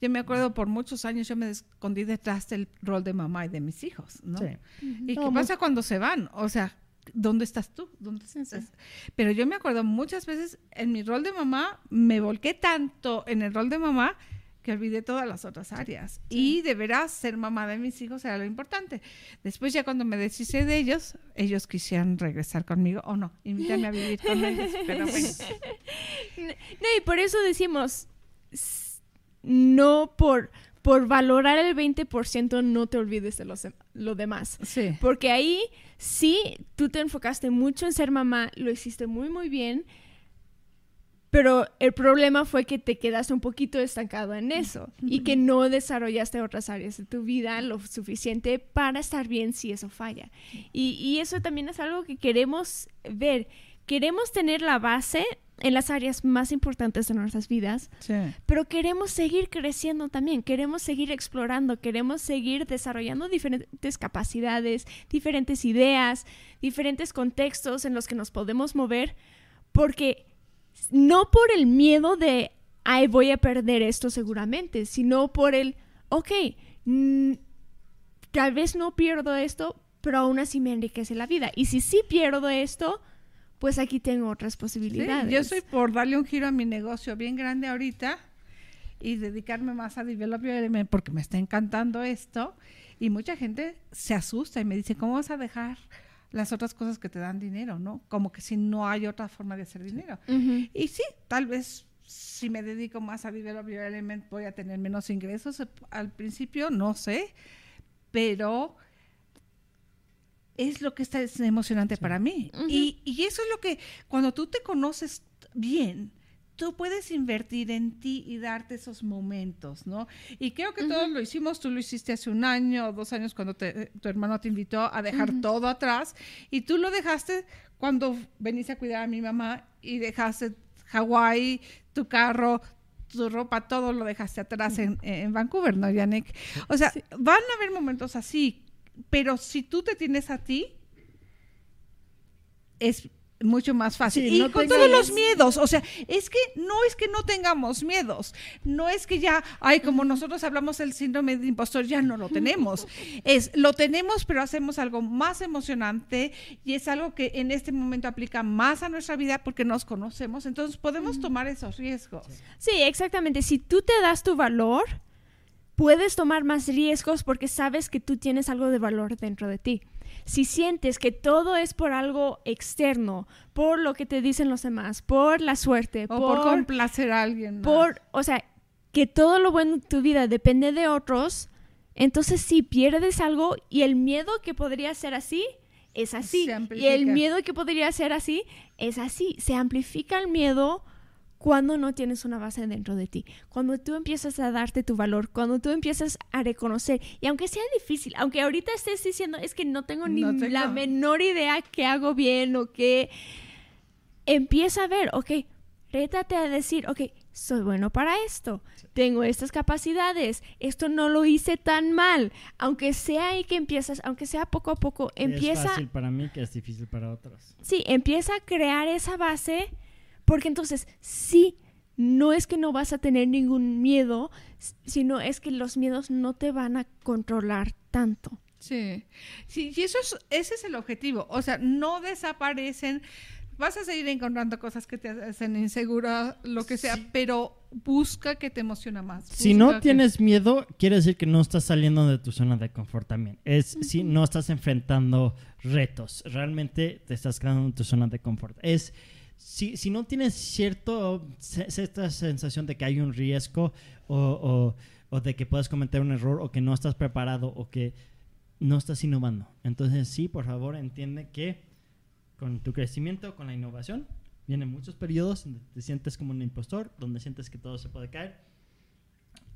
Yo me acuerdo por muchos años yo me escondí detrás del rol de mamá y de mis hijos, ¿no? Sí. ¿Y qué pasa cuando se van? O sea, ¿dónde estás tú? ¿Dónde estás? Pero yo me acuerdo muchas veces en mi rol de mamá, me volqué tanto en el rol de mamá que olvidé todas las otras áreas. Y de veras ser mamá de mis hijos era lo importante. Después ya cuando me deshice de ellos, ellos quisieran regresar conmigo o no, invitarme a vivir con ellos. Pero bueno. No, y por eso decimos, no por, por valorar el 20% no te olvides de los, lo demás. Sí. Porque ahí sí, tú te enfocaste mucho en ser mamá, lo hiciste muy, muy bien pero el problema fue que te quedaste un poquito estancado en eso y que no desarrollaste otras áreas de tu vida lo suficiente para estar bien si eso falla. Y, eso también es algo que queremos ver. Queremos tener la base en las áreas más importantes de nuestras vidas, pero queremos seguir creciendo también, queremos seguir explorando, queremos seguir desarrollando diferentes capacidades, diferentes ideas, diferentes contextos en los que nos podemos mover, porque no por el miedo de, ay, voy a perder esto seguramente, sino por el, ok, mm, tal vez no pierdo esto, pero aún así me enriquece la vida. Y si sí pierdo esto, pues aquí tengo otras posibilidades. yo soy por darle un giro a mi negocio bien grande ahorita y dedicarme más a development porque me está encantando esto. Y mucha gente se asusta y me dice, ¿cómo vas a dejar las otras cosas que te dan dinero, ¿no? Como que si no hay otra forma de hacer dinero. Y sí, tal vez si me dedico más a Develop Element voy a tener menos ingresos eh, al principio, no sé, pero es lo que está es emocionante para mí. y, y eso es lo que, cuando tú te conoces bien, tú puedes invertir en ti y darte esos momentos, ¿no? Y creo que todos lo hicimos, tú lo hiciste hace un año o dos años cuando tu hermano te invitó a dejar todo atrás y tú lo dejaste cuando veniste a cuidar a mi mamá y dejaste Hawái, tu carro, tu ropa, todo lo dejaste atrás en, Vancouver, ¿no, Yannick? O sea, van a haber momentos así, pero si tú te tienes a ti, es mucho más fácil. y con todos los miedos, o sea, es que no es que no tengamos miedos, no es que ya, ay, como nosotros hablamos del síndrome de impostor, ya no lo tenemos. Es, lo tenemos, pero hacemos algo más emocionante y es algo que en este momento aplica más a nuestra vida porque nos conocemos, entonces podemos tomar esos riesgos. Sí, exactamente. Si tú te das tu valor, puedes tomar más riesgos porque sabes que tú tienes algo de valor dentro de ti si sientes que todo es por algo externo, por lo que te dicen los demás, por la suerte, o por, complacer a alguien, por, o sea, que todo lo bueno en tu vida depende de otros, entonces si pierdes algo y el miedo que podría ser así es así. Y el miedo que podría ser así es así, se amplifica el miedo cuando no tienes una base dentro de ti, cuando tú empiezas a darte tu valor, cuando tú empiezas a reconocer, y aunque sea difícil, aunque ahorita estés diciendo es que no tengo ni la menor idea qué hago bien o qué, empieza a ver, ok, rétate a decir, ok, soy bueno para esto, tengo estas capacidades, esto no lo hice tan mal, aunque sea ahí que empiezas, aunque sea poco a poco, empieza... Es fácil para mí que es difícil para otros. Sí, empieza a crear esa base porque entonces sí, no es que no vas a tener ningún miedo, sino es que los miedos no te van a controlar tanto. Sí, sí, y eso es, ese es el objetivo. O sea, no desaparecen. Vas a seguir encontrando cosas que te hacen insegura, lo que sea, pero busca que te emociona más. Si no tienes miedo, quiere decir que no estás saliendo de tu zona de confort también. Es si no estás enfrentando retos, realmente te estás quedando en tu zona de confort. Es si, si no tienes cierto, esta sensación de que hay un riesgo o, o, de que puedes cometer un error o que no estás preparado o que no estás innovando. Entonces sí, por favor, entiende que con tu crecimiento, con la innovación, vienen muchos periodos donde te sientes como un impostor, donde sientes que todo se puede caer.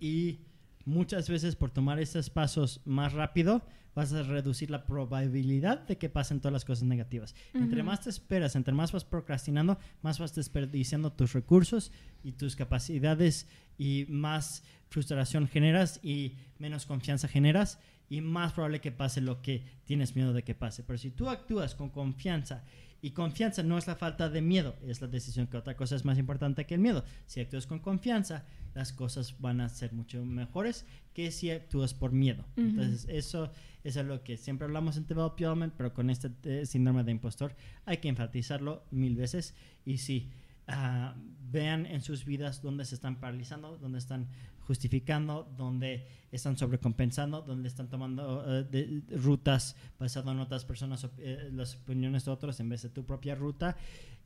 Y muchas veces por tomar esos pasos más rápido vas a reducir la probabilidad de que pasen todas las cosas negativas. Entre más te esperas, entre más vas procrastinando, más vas desperdiciando tus recursos y tus capacidades y más frustración generas y menos confianza generas y más probable que pase lo que tienes miedo de que pase. Pero si tú actúas con confianza y confianza no es la falta de miedo, es la decisión que otra cosa es más importante que el miedo. Si actúas con confianza, las cosas van a ser mucho mejores que si actúas por miedo. Entonces, eso, es lo que siempre hablamos en Development, pero con este eh, síndrome de impostor hay que enfatizarlo mil veces. Y sí, ah, vean en sus vidas dónde se están paralizando, dónde están justificando, dónde están sobrecompensando, dónde están tomando eh, rutas basado en otras personas, eh, las opiniones de otros en vez de tu propia ruta.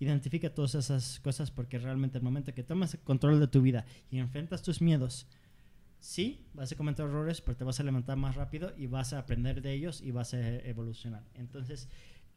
Identifica todas esas cosas porque realmente el momento que tomas el control de tu vida y enfrentas tus miedos, sí, vas a cometer errores, pero te vas a levantar más rápido y vas a aprender de ellos y vas a evolucionar. Entonces,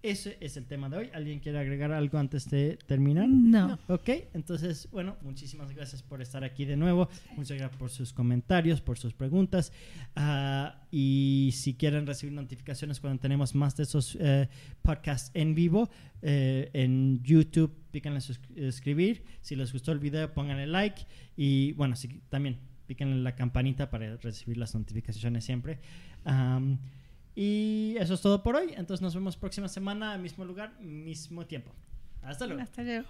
ese es el tema de hoy. ¿Alguien quiere agregar algo antes de terminar? No. Ok, entonces, bueno, muchísimas gracias por estar aquí de nuevo. Muchas gracias por sus comentarios, por sus preguntas. Ah, y si quieren recibir notificaciones cuando tenemos más de esos eh, podcasts en vivo, eh, en YouTube, píquenle suscribir. Si les gustó el video, pónganle like. Y bueno, si, también píquenle la campanita para recibir las notificaciones siempre. Y eso es todo por hoy. Entonces nos vemos próxima semana, mismo lugar, mismo tiempo. Hasta luego. Hasta luego.